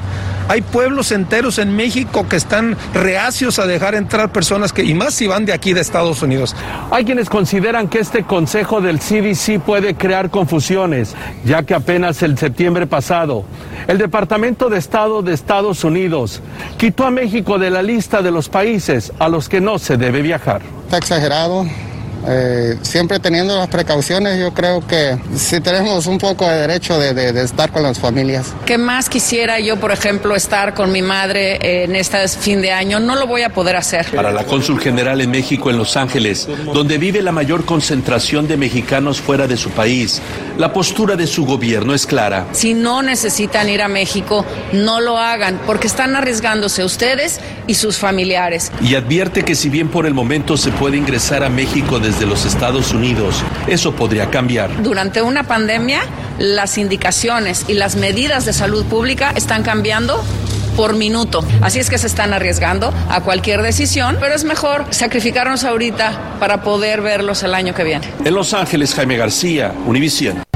Hay pueblos enteros en México que están reacios a dejar entrar personas que, y más si van de aquí de Estados Unidos. Hay quienes consideran que este consejo del CDC puede crear confusiones, ya que apenas el septiembre pasado, el Departamento de Estado de Estados Unidos quitó a México de la lista de los países a los que no se debe viajar. Está exagerado. Eh, siempre teniendo las precauciones, yo creo que sí tenemos un poco de derecho de, de- de estar con las familias. ¿Qué más quisiera yo, por ejemplo, estar con mi madre en este fin de año? No lo voy a poder hacer. Para la cónsul general en México en Los Ángeles, donde vive la mayor concentración de mexicanos fuera de su país, la postura de su gobierno es clara. Si no necesitan ir a México, no lo hagan, porque están arriesgándose ustedes y sus familiares. Y advierte que si bien por el momento se puede ingresar a México desde los Estados Unidos, eso podría cambiar. Durante una pandemia, las indicaciones y las medidas de salud pública están cambiando por minuto. Así es que se están arriesgando a cualquier decisión, pero es mejor sacrificarnos ahorita para poder verlos el año que viene. En Los Ángeles, Jaime García, Univisión.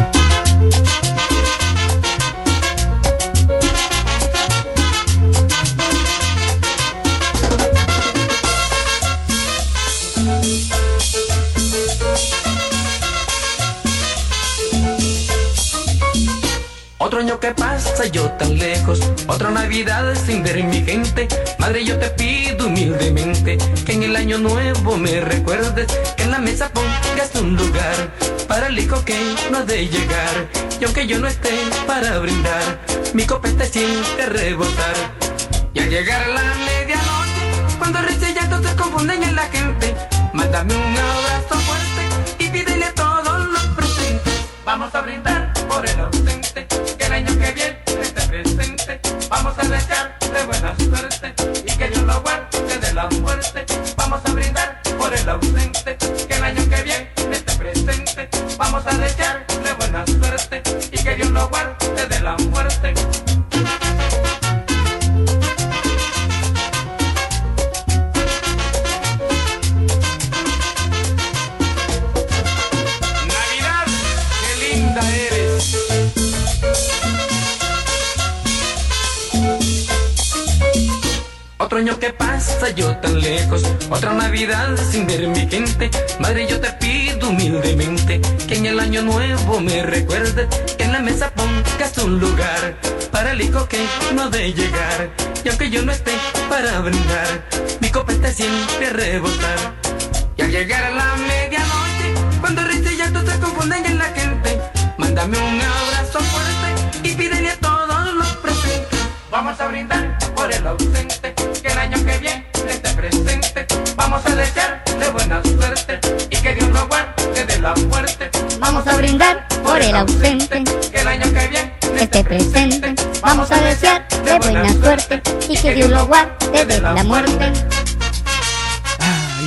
Yo tan lejos, otra Navidad sin ver mi gente. Madre, yo te pido humildemente que en el año nuevo me recuerdes, que en la mesa pongas un lugar para el hijo que no ha de llegar. Y aunque yo no esté para brindar, mi copete siente rebotar. Y al llegar a la medianoche, cuando y llanto se confunden en la gente, mándame un abrazo fuerte y pídele a todos los presentes. Vamos a brindar por el ausente,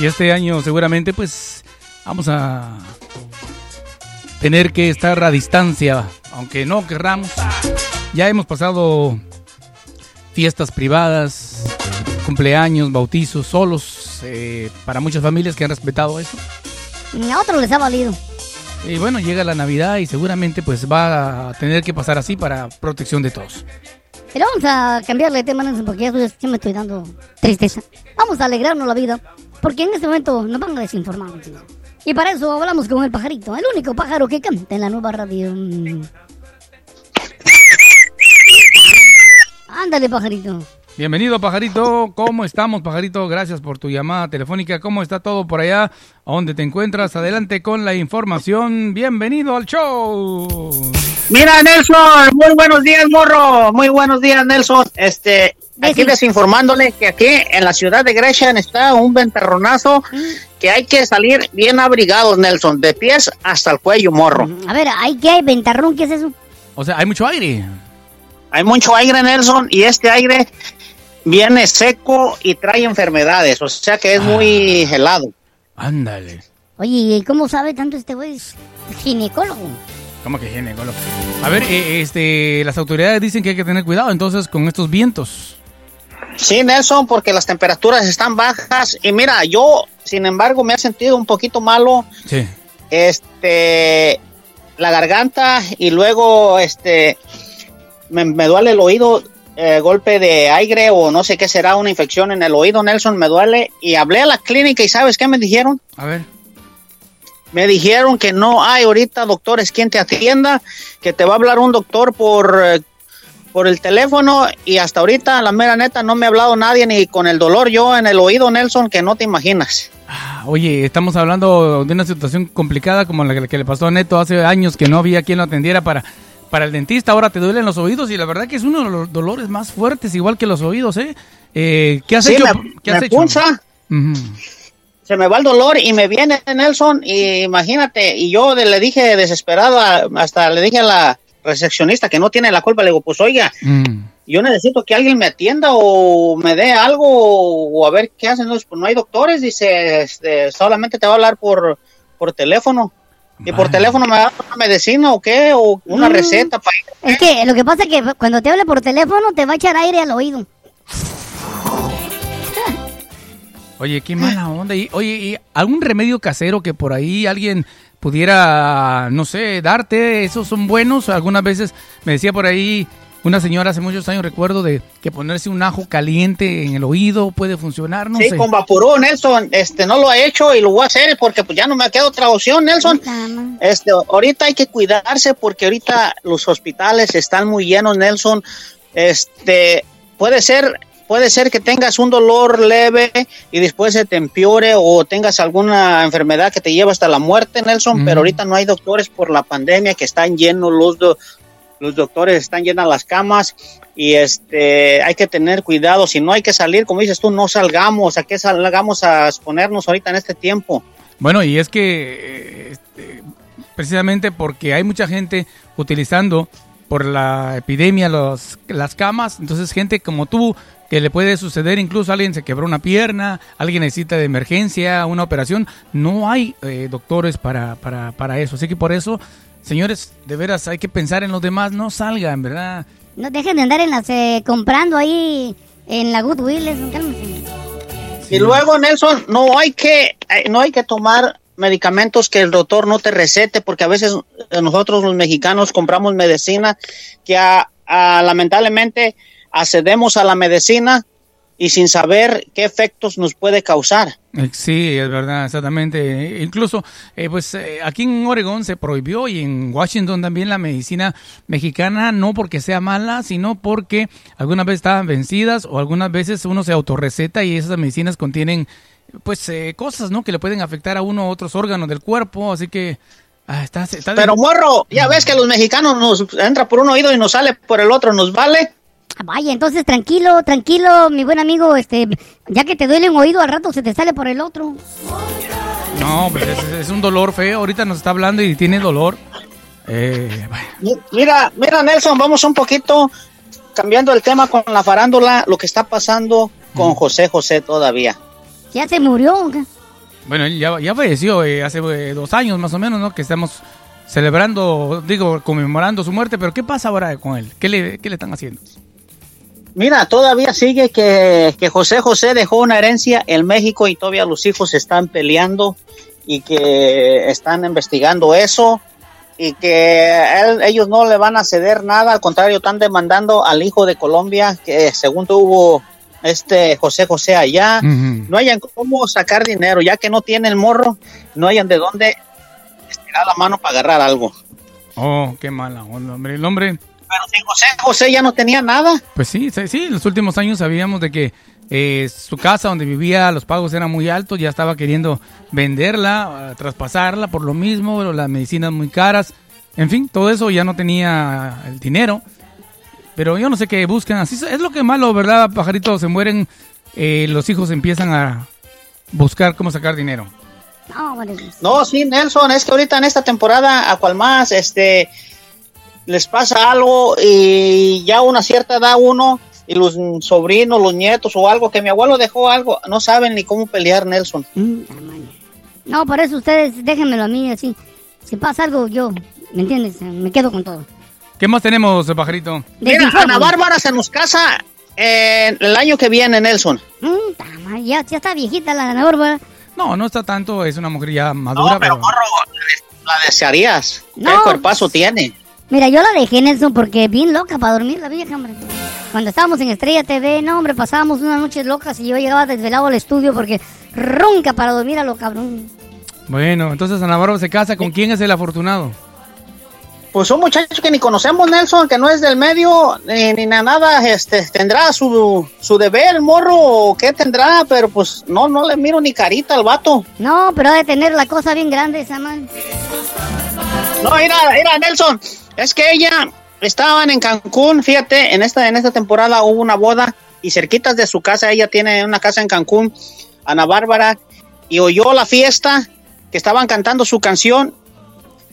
Y este año seguramente pues vamos a tener que estar a distancia, aunque no querramos. Ya hemos pasado fiestas privadas, cumpleaños, bautizos, solos, eh, para muchas familias que han respetado eso. A otros les ha valido. Y bueno, llega la Navidad y seguramente pues va a tener que pasar así para protección de todos. Pero vamos a cambiarle de tema, porque ya ya me estoy dando tristeza. Vamos a alegrarnos la vida, porque en este momento nos van a desinformar. Y para eso hablamos con el pajarito, el único pájaro que canta en la nueva radio. Mm. Ándale, pajarito. Bienvenido, pajarito. ¿Cómo estamos, pajarito? Gracias por tu llamada telefónica. ¿Cómo está todo por allá? ¿A dónde te encuentras? Adelante con la información. Bienvenido al show. Mira, Nelson, muy buenos días, morro. Muy buenos días, Nelson. Este, aquí desinformándole que aquí en la ciudad de Gresham está un ventarronazo que hay que salir bien abrigados, Nelson, de pies hasta el cuello, morro. A ver, ¿hay qué? ¿Ventarrón? ¿Qué es eso? O sea, hay mucho aire. Hay mucho aire, Nelson, y este aire viene seco y trae enfermedades, o sea que es muy helado. Ándale. Oye, ¿y cómo sabe tanto este güey? Es ginecólogo. ¿Cómo que ginecólogo? A ver, eh, este, las autoridades dicen que hay que tener cuidado entonces con estos vientos. Sí, Nelson, porque las temperaturas están bajas y mira, yo, sin embargo, me he sentido un poquito malo. Sí. Este, la garganta y luego, este, me, me duele el oído, eh, golpe de aire o no sé qué será, una infección en el oído, Nelson, me duele. Y hablé a la clínica y ¿sabes qué me dijeron? A ver. Me dijeron que no hay ahorita doctores quien te atienda, que te va a hablar un doctor por, eh, por el teléfono y hasta ahorita, la mera neta, no me ha hablado nadie ni con el dolor yo en el oído, Nelson, que no te imaginas. Oye, estamos hablando de una situación complicada como la que le pasó a Neto hace años que no había quien lo atendiera para, para el dentista. Ahora te duelen los oídos y la verdad que es uno de los dolores más fuertes, igual que los oídos, ¿eh? Eh, ¿Qué has Sí, hecho? me- ¿Qué has me hecho? punza. Se me va el dolor y me viene Nelson y imagínate y yo le dije desesperado a- hasta le dije a la recepcionista que no tiene la culpa le digo pues oiga Mm. yo necesito que alguien me atienda o me dé algo o a ver qué hacen Entonces, pues no hay doctores dice este, solamente te va a hablar por por teléfono y por teléfono me da una medicina o qué o una Mm. receta para Es que lo que pasa es que cuando te hable por teléfono te va a echar aire al oído. Oye, qué mala onda. Y, oye, ¿y algún remedio casero que por ahí alguien pudiera, no sé, darte? ¿Esos son buenos? Algunas veces me decía por ahí una señora hace muchos años, recuerdo, de que ponerse un ajo caliente en el oído puede funcionar, no sí, sé. con Vaporú, Nelson, este, no lo he hecho y lo voy a hacer porque pues ya no me queda otra opción, Nelson. Este, ahorita hay que cuidarse porque ahorita los hospitales están muy llenos, Nelson. Este, puede ser, puede ser que tengas un dolor leve y después se te empeore o tengas alguna enfermedad que te lleva hasta la muerte, Nelson, Mm. pero ahorita no hay doctores por la pandemia que están llenos los do- los doctores están llenas las camas y este hay que tener cuidado. Si no hay que salir como dices tú no salgamos. A qué salgamos a exponernos ahorita en este tiempo Bueno, y es que eh, este, precisamente porque hay mucha gente utilizando por la epidemia los, las camas, entonces gente como tú que le puede suceder, incluso alguien se quebró una pierna, alguien necesita de emergencia, una operación, no hay eh, doctores para, para, para eso, así que por eso, señores, de veras hay que pensar en los demás, no salgan, ¿verdad? No dejen de andar en las, eh, comprando ahí en la Goodwill. eso, y luego Nelson no hay que eh, no hay que tomar medicamentos que el doctor no te recete porque a veces eh, nosotros los mexicanos compramos medicina que a- a- lamentablemente accedemos a la medicina y sin saber qué efectos nos puede causar Eh, Sí, es verdad, exactamente. Eh, Incluso, eh, pues eh, aquí en Oregón se prohibió y en Washington también la medicina mexicana, no porque sea mala, sino porque algunas veces estaban vencidas o algunas veces uno se autorreceta y esas medicinas contienen, pues, eh, cosas, ¿no? Que le pueden afectar a uno a otros órganos del cuerpo, así que... ah, está, está Pero morro, ya ves que los mexicanos nos entra por un oído y nos sale por el otro, ¿nos vale? Vaya, entonces tranquilo, tranquilo, mi buen amigo, este, ya que te duele un oído al rato se te sale por el otro. No, pues es, es un dolor feo. Ahorita nos está hablando y tiene dolor. Eh, vaya. Mira, mira Nelson, vamos un poquito cambiando el tema con la farándula, lo que está pasando con José José todavía. Ya se murió. Bueno, él ya, ya falleció eh, hace eh, dos años más o menos, ¿no? Que estamos celebrando, digo, conmemorando su muerte, pero ¿qué pasa ahora con él? ¿Qué le, qué le están haciendo? Mira, todavía sigue que, que José José dejó una herencia en México y todavía los hijos están peleando y que están investigando eso y que él- ellos no le van a ceder nada, al contrario, están demandando al hijo de Colombia que según tuvo este José José allá, no hayan cómo sacar dinero, ya que no tienen morro, no hayan de dónde estirar la mano para agarrar algo. Oh, qué mala onda, hombre. El hombre Pero si José José ya no tenía nada. Pues sí, sí, sí, en los últimos años sabíamos de que eh, su casa donde vivía los pagos eran muy altos, ya estaba queriendo venderla, eh, traspasarla por lo mismo, las medicinas muy caras, en fin, todo eso ya no tenía el dinero. Pero yo no sé qué buscan, así es lo que es malo, ¿verdad, pajarito? Se mueren, eh, los hijos empiezan a buscar cómo sacar dinero. No, No, sí, Nelson, es que ahorita en esta temporada, a cual más, este, les pasa algo y ya a una cierta edad uno y los sobrinos, los nietos o algo, que mi abuelo dejó algo, no saben ni cómo pelear, Nelson. no, por eso ustedes déjenmelo a mí así. Si pasa algo, yo, ¿me entiendes? Me quedo con todo. ¿Qué más tenemos, pajarito? Mira, Ana Bárbara se nos casa eh, el año que viene, Nelson. Mm, ya, ya está viejita la Ana Bárbara. No, no está tanto, es una mujer ya madura, No, pero pero... morro, la desearías. No. ¿Qué cuerpazo tiene? Mira, yo la dejé, Nelson, porque bien loca para dormir la vieja, hombre. Cuando estábamos en Estrella TV, no, hombre, pasábamos unas noches locas y yo llegaba desvelado al estudio porque ronca para dormir a lo cabrón. Bueno, entonces Ana Bárbara se casa, ¿con quién es el afortunado? Pues un muchacho que ni conocemos, Nelson, que no es del medio, ni, ni na- nada, este, tendrá su, su deber, el morro, o qué tendrá, pero pues no, no le miro ni carita al vato. No, pero ha de tener la cosa bien grande esa man. No, mira, mira, Nelson, es que ella estaban en Cancún, fíjate, en esta, en esta temporada hubo una boda y cerquitas de su casa, ella tiene una casa en Cancún, Ana Bárbara, y oyó la fiesta que estaban cantando su canción.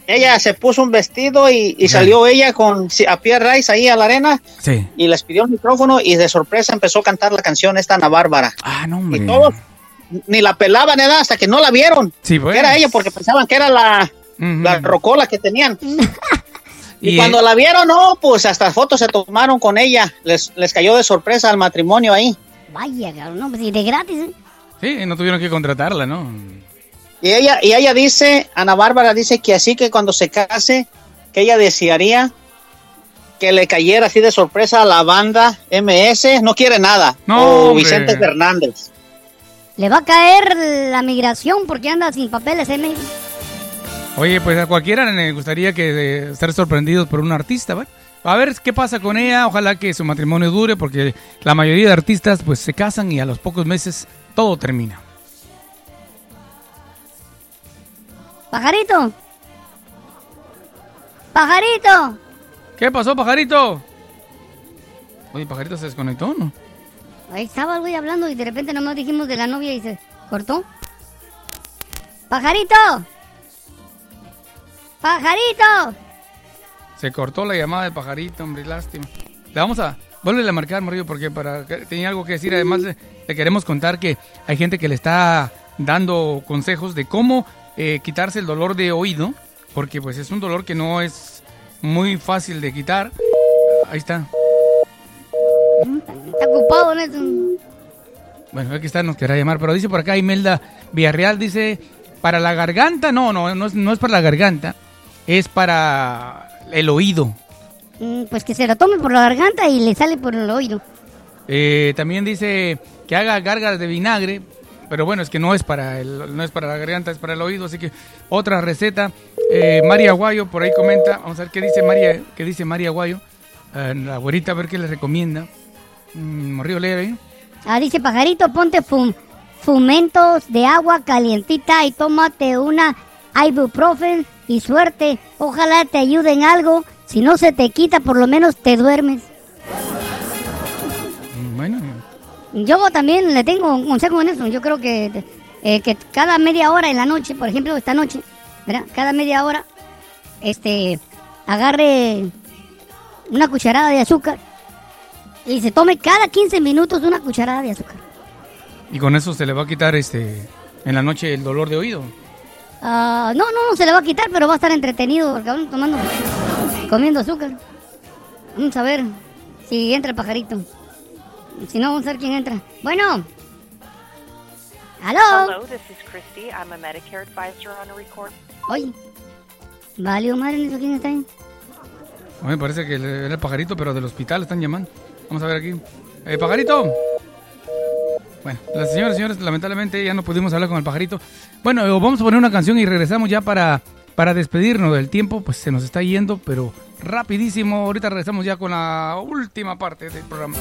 Ella se puso un vestido y, y salió ella con a pie raíz ahí a la arena Sí. y les pidió el micrófono y de sorpresa empezó a cantar la canción esta Ana Bárbara. Ah, no, hombre. Y todos ni la pelaban ¿verdad? hasta que no la vieron. Sí, pues. Que era ella porque pensaban que era la, la rocola que tenían. Y, Y, cuando eh, la vieron, no, pues hasta fotos se tomaron con ella. Les, les cayó de sorpresa al matrimonio ahí. Vaya, cabrón, no, pues y de gratis, ¿eh? Sí, no tuvieron que contratarla, ¿no? Y ella, y ella dice, Ana Bárbara dice que así que cuando se case, que ella desearía que le cayera así de sorpresa a la banda MS. No quiere nada. No, o hombre. Vicente Fernández. Le va a caer la migración porque anda sin papeles, ¿eh? men? Oye, pues a cualquiera le gustaría que eh, estar sorprendidos por un artista, ¿va? A ver qué pasa con ella, ojalá que su matrimonio dure, porque la mayoría de artistas pues se casan y a los pocos meses todo termina. Pajarito. Pajarito. ¿Qué pasó, pajarito? Oye, pajarito se desconectó, ¿no? Ahí estaba el güey hablando y de repente nomás dijimos de la novia y se cortó. ¡Pajarito! ¡Pajarito! Se cortó la llamada del pajarito, hombre, lástima. Le vamos a... Vuelve a marcar, Morillo, porque para tenía algo que decir. Además, le, le queremos contar que hay gente que le está dando consejos de cómo eh, quitarse el dolor de oído, porque pues es un dolor que no es muy fácil de quitar. Ahí está. Está ocupado, Nelson. Bueno, aquí está, nos querrá llamar, pero dice por acá Imelda Villarreal, dice, para la garganta, no, no, no es, no es para la garganta, es para el oído. Mm, Pues que se lo tome por la garganta y le sale por el oído. Eh, también dice que haga gárgaras de vinagre, pero bueno, es que no es para el, no es para la garganta, es para el oído, así que otra receta. Eh, María Aguayo por ahí comenta, vamos a ver qué dice María, qué dice María Aguayo, Eh, la güerita a ver qué le recomienda. Mm, Morrillo leer ahí. Ah, dice pajarito, ponte fum, fumentos de agua calientita y tómate una ibuprofen y suerte. Ojalá te ayude en algo. Si no se te quita, por lo menos te duermes. Mm, Bueno, Yo también le tengo un consejo en eso. Yo creo que, eh, que cada media hora en la noche, por ejemplo, esta noche, ¿verdad? Cada media hora, este, agarre una cucharada de azúcar y se tome cada 15 minutos una cucharada de azúcar. y con eso se le va a quitar este en la noche el dolor de oído. Ah, no, no, no se le va a quitar, pero va a estar entretenido el cabrón tomando, comiendo azúcar. Vamos a ver si entra el pajarito. Si no, vamos a ver quién entra. Bueno. ¿Aló? Hello, this is Christy. I'm a Medicare advisor on a record. Oye. Valió madre, ¿eso quién está ahí? A mí me parece que era el pajarito, pero del hospital están llamando. Vamos a ver aquí. Eh, pajarito. Bueno, las señoras y señores, lamentablemente ya no pudimos hablar con el pajarito. Bueno, eh, vamos a poner una canción y regresamos ya para para despedirnos del tiempo, pues se nos está yendo, pero rapidísimo. Ahorita regresamos ya con la última parte del programa.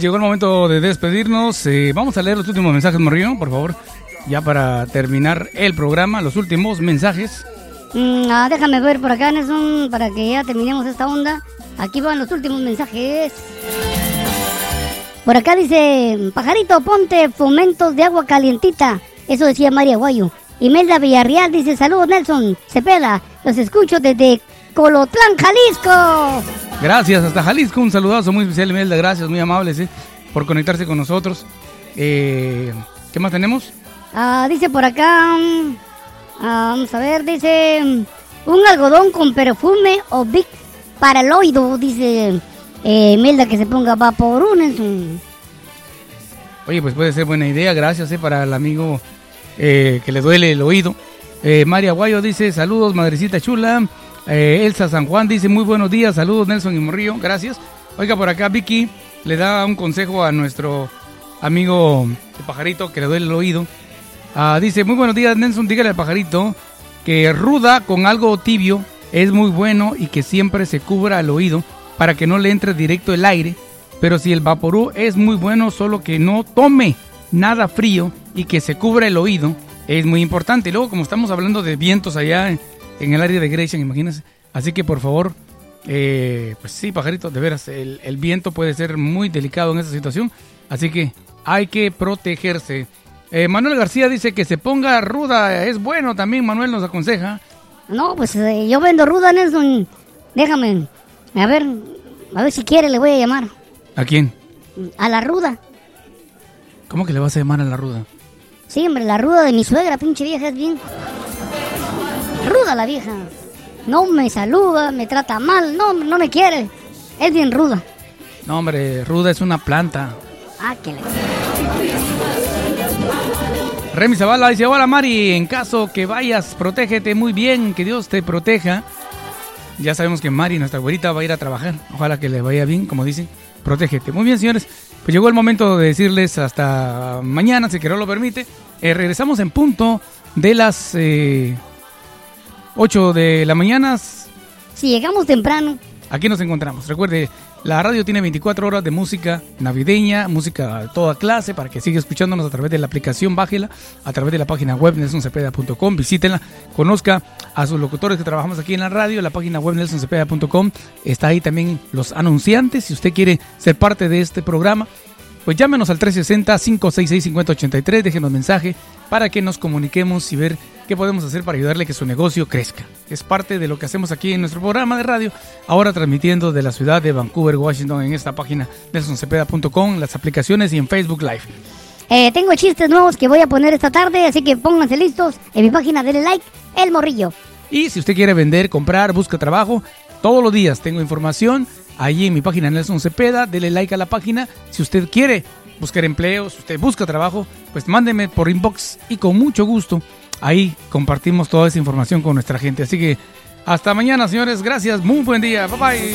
llegó el momento de despedirnos. Eh, vamos a leer los últimos mensajes, Morrillo, por favor. Ya para terminar el programa, los últimos mensajes. Mm, ah, déjame ver por acá, Nelson, para que ya terminemos esta onda. Aquí van los últimos mensajes. Por acá dice, pajarito, ponte fomentos de agua calientita. Eso decía María Guayo. Imelda Villarreal dice, saludos Nelson, Cepeda, los escucho desde Colotlán, Jalisco. Gracias, hasta Jalisco. Un saludazo muy especial, Imelda. Gracias, muy amables ¿eh? por conectarse con nosotros. Eh, ¿Qué más tenemos? Ah, dice por acá, mm, ah, vamos a ver, dice, mm, un algodón con perfume o Big para el oído, dice eh, Imelda que se ponga Vaporun en su... Oye, pues puede ser buena idea. Gracias ¿eh? para el amigo eh, que le duele el oído. Eh, María Guayo dice, saludos, madrecita chula. Eh, Elsa San Juan dice, muy buenos días, saludos Nelson y Morrillo, gracias. Oiga, por acá Vicky le da un consejo a nuestro amigo el pajarito que le duele el oído. Ah, dice, muy buenos días Nelson, dígale al pajarito que ruda con algo tibio es muy bueno y que siempre se cubra el oído para que no le entre directo el aire. Pero si el vaporú es muy bueno, solo que no tome nada frío y que se cubra el oído es muy importante. Luego, como estamos hablando de vientos allá en, en el área de Gresham, imagínense. Así que por favor, eh, pues sí, pajarito, de veras, el, el viento puede ser muy delicado en esa situación. Así que hay que protegerse. Eh, Manuel García dice que se ponga ruda, es bueno también, Manuel nos aconseja. No, pues eh, yo vendo ruda, Nelson. Déjame, a ver, a ver si quiere, le voy a llamar. ¿A quién? A la ruda. ¿Cómo que le vas a llamar a la ruda? Sí, hombre, la ruda de mi suegra, pinche vieja, es bien. Ruda la vieja. No me saluda, me trata mal, no, no me quiere. Es bien ruda. No, hombre, ruda es una planta. Ah, que le... Remy Zavala dice, hola Mari, en caso que vayas, protégete muy bien, que Dios te proteja. Ya sabemos que Mari, nuestra güerita, va a ir a trabajar. Ojalá que le vaya bien, como dicen. Protégete. Muy bien, señores. Pues llegó el momento de decirles hasta mañana, si que no lo permite. Eh, regresamos en punto de las eh, 8 de la mañana. Si llegamos temprano, Aquí nos encontramos. Recuerde, la radio tiene 24 horas de música navideña, música de toda clase, para que siga escuchándonos a través de la aplicación, bájela, a través de la página web nelsoncepeda.com, visítenla, conozca a sus locutores que trabajamos aquí en la radio, la página web nelsoncepeda.com, está ahí también los anunciantes, si usted quiere ser parte de este programa, pues llámenos al 360-566-5083, déjenos mensaje para que nos comuniquemos y ver qué podemos hacer para ayudarle a que su negocio crezca. Es parte de lo que hacemos aquí en nuestro programa de radio, ahora transmitiendo de la ciudad de Vancouver, Washington, en esta página nelsoncepeda.com, las aplicaciones y en Facebook Live. eh, tengo chistes nuevos que voy a poner esta tarde, así que pónganse listos. En mi página, denle like, El Morrillo. Y si usted quiere vender, comprar, busca trabajo, todos los días tengo información allí en mi página Nelson Cepeda, dele like a la página. Si usted quiere buscar empleo, si usted busca trabajo, pues mándeme por inbox y con mucho gusto ahí compartimos toda esa información con nuestra gente. Así que hasta mañana, señores. Gracias. Muy buen día. Bye bye.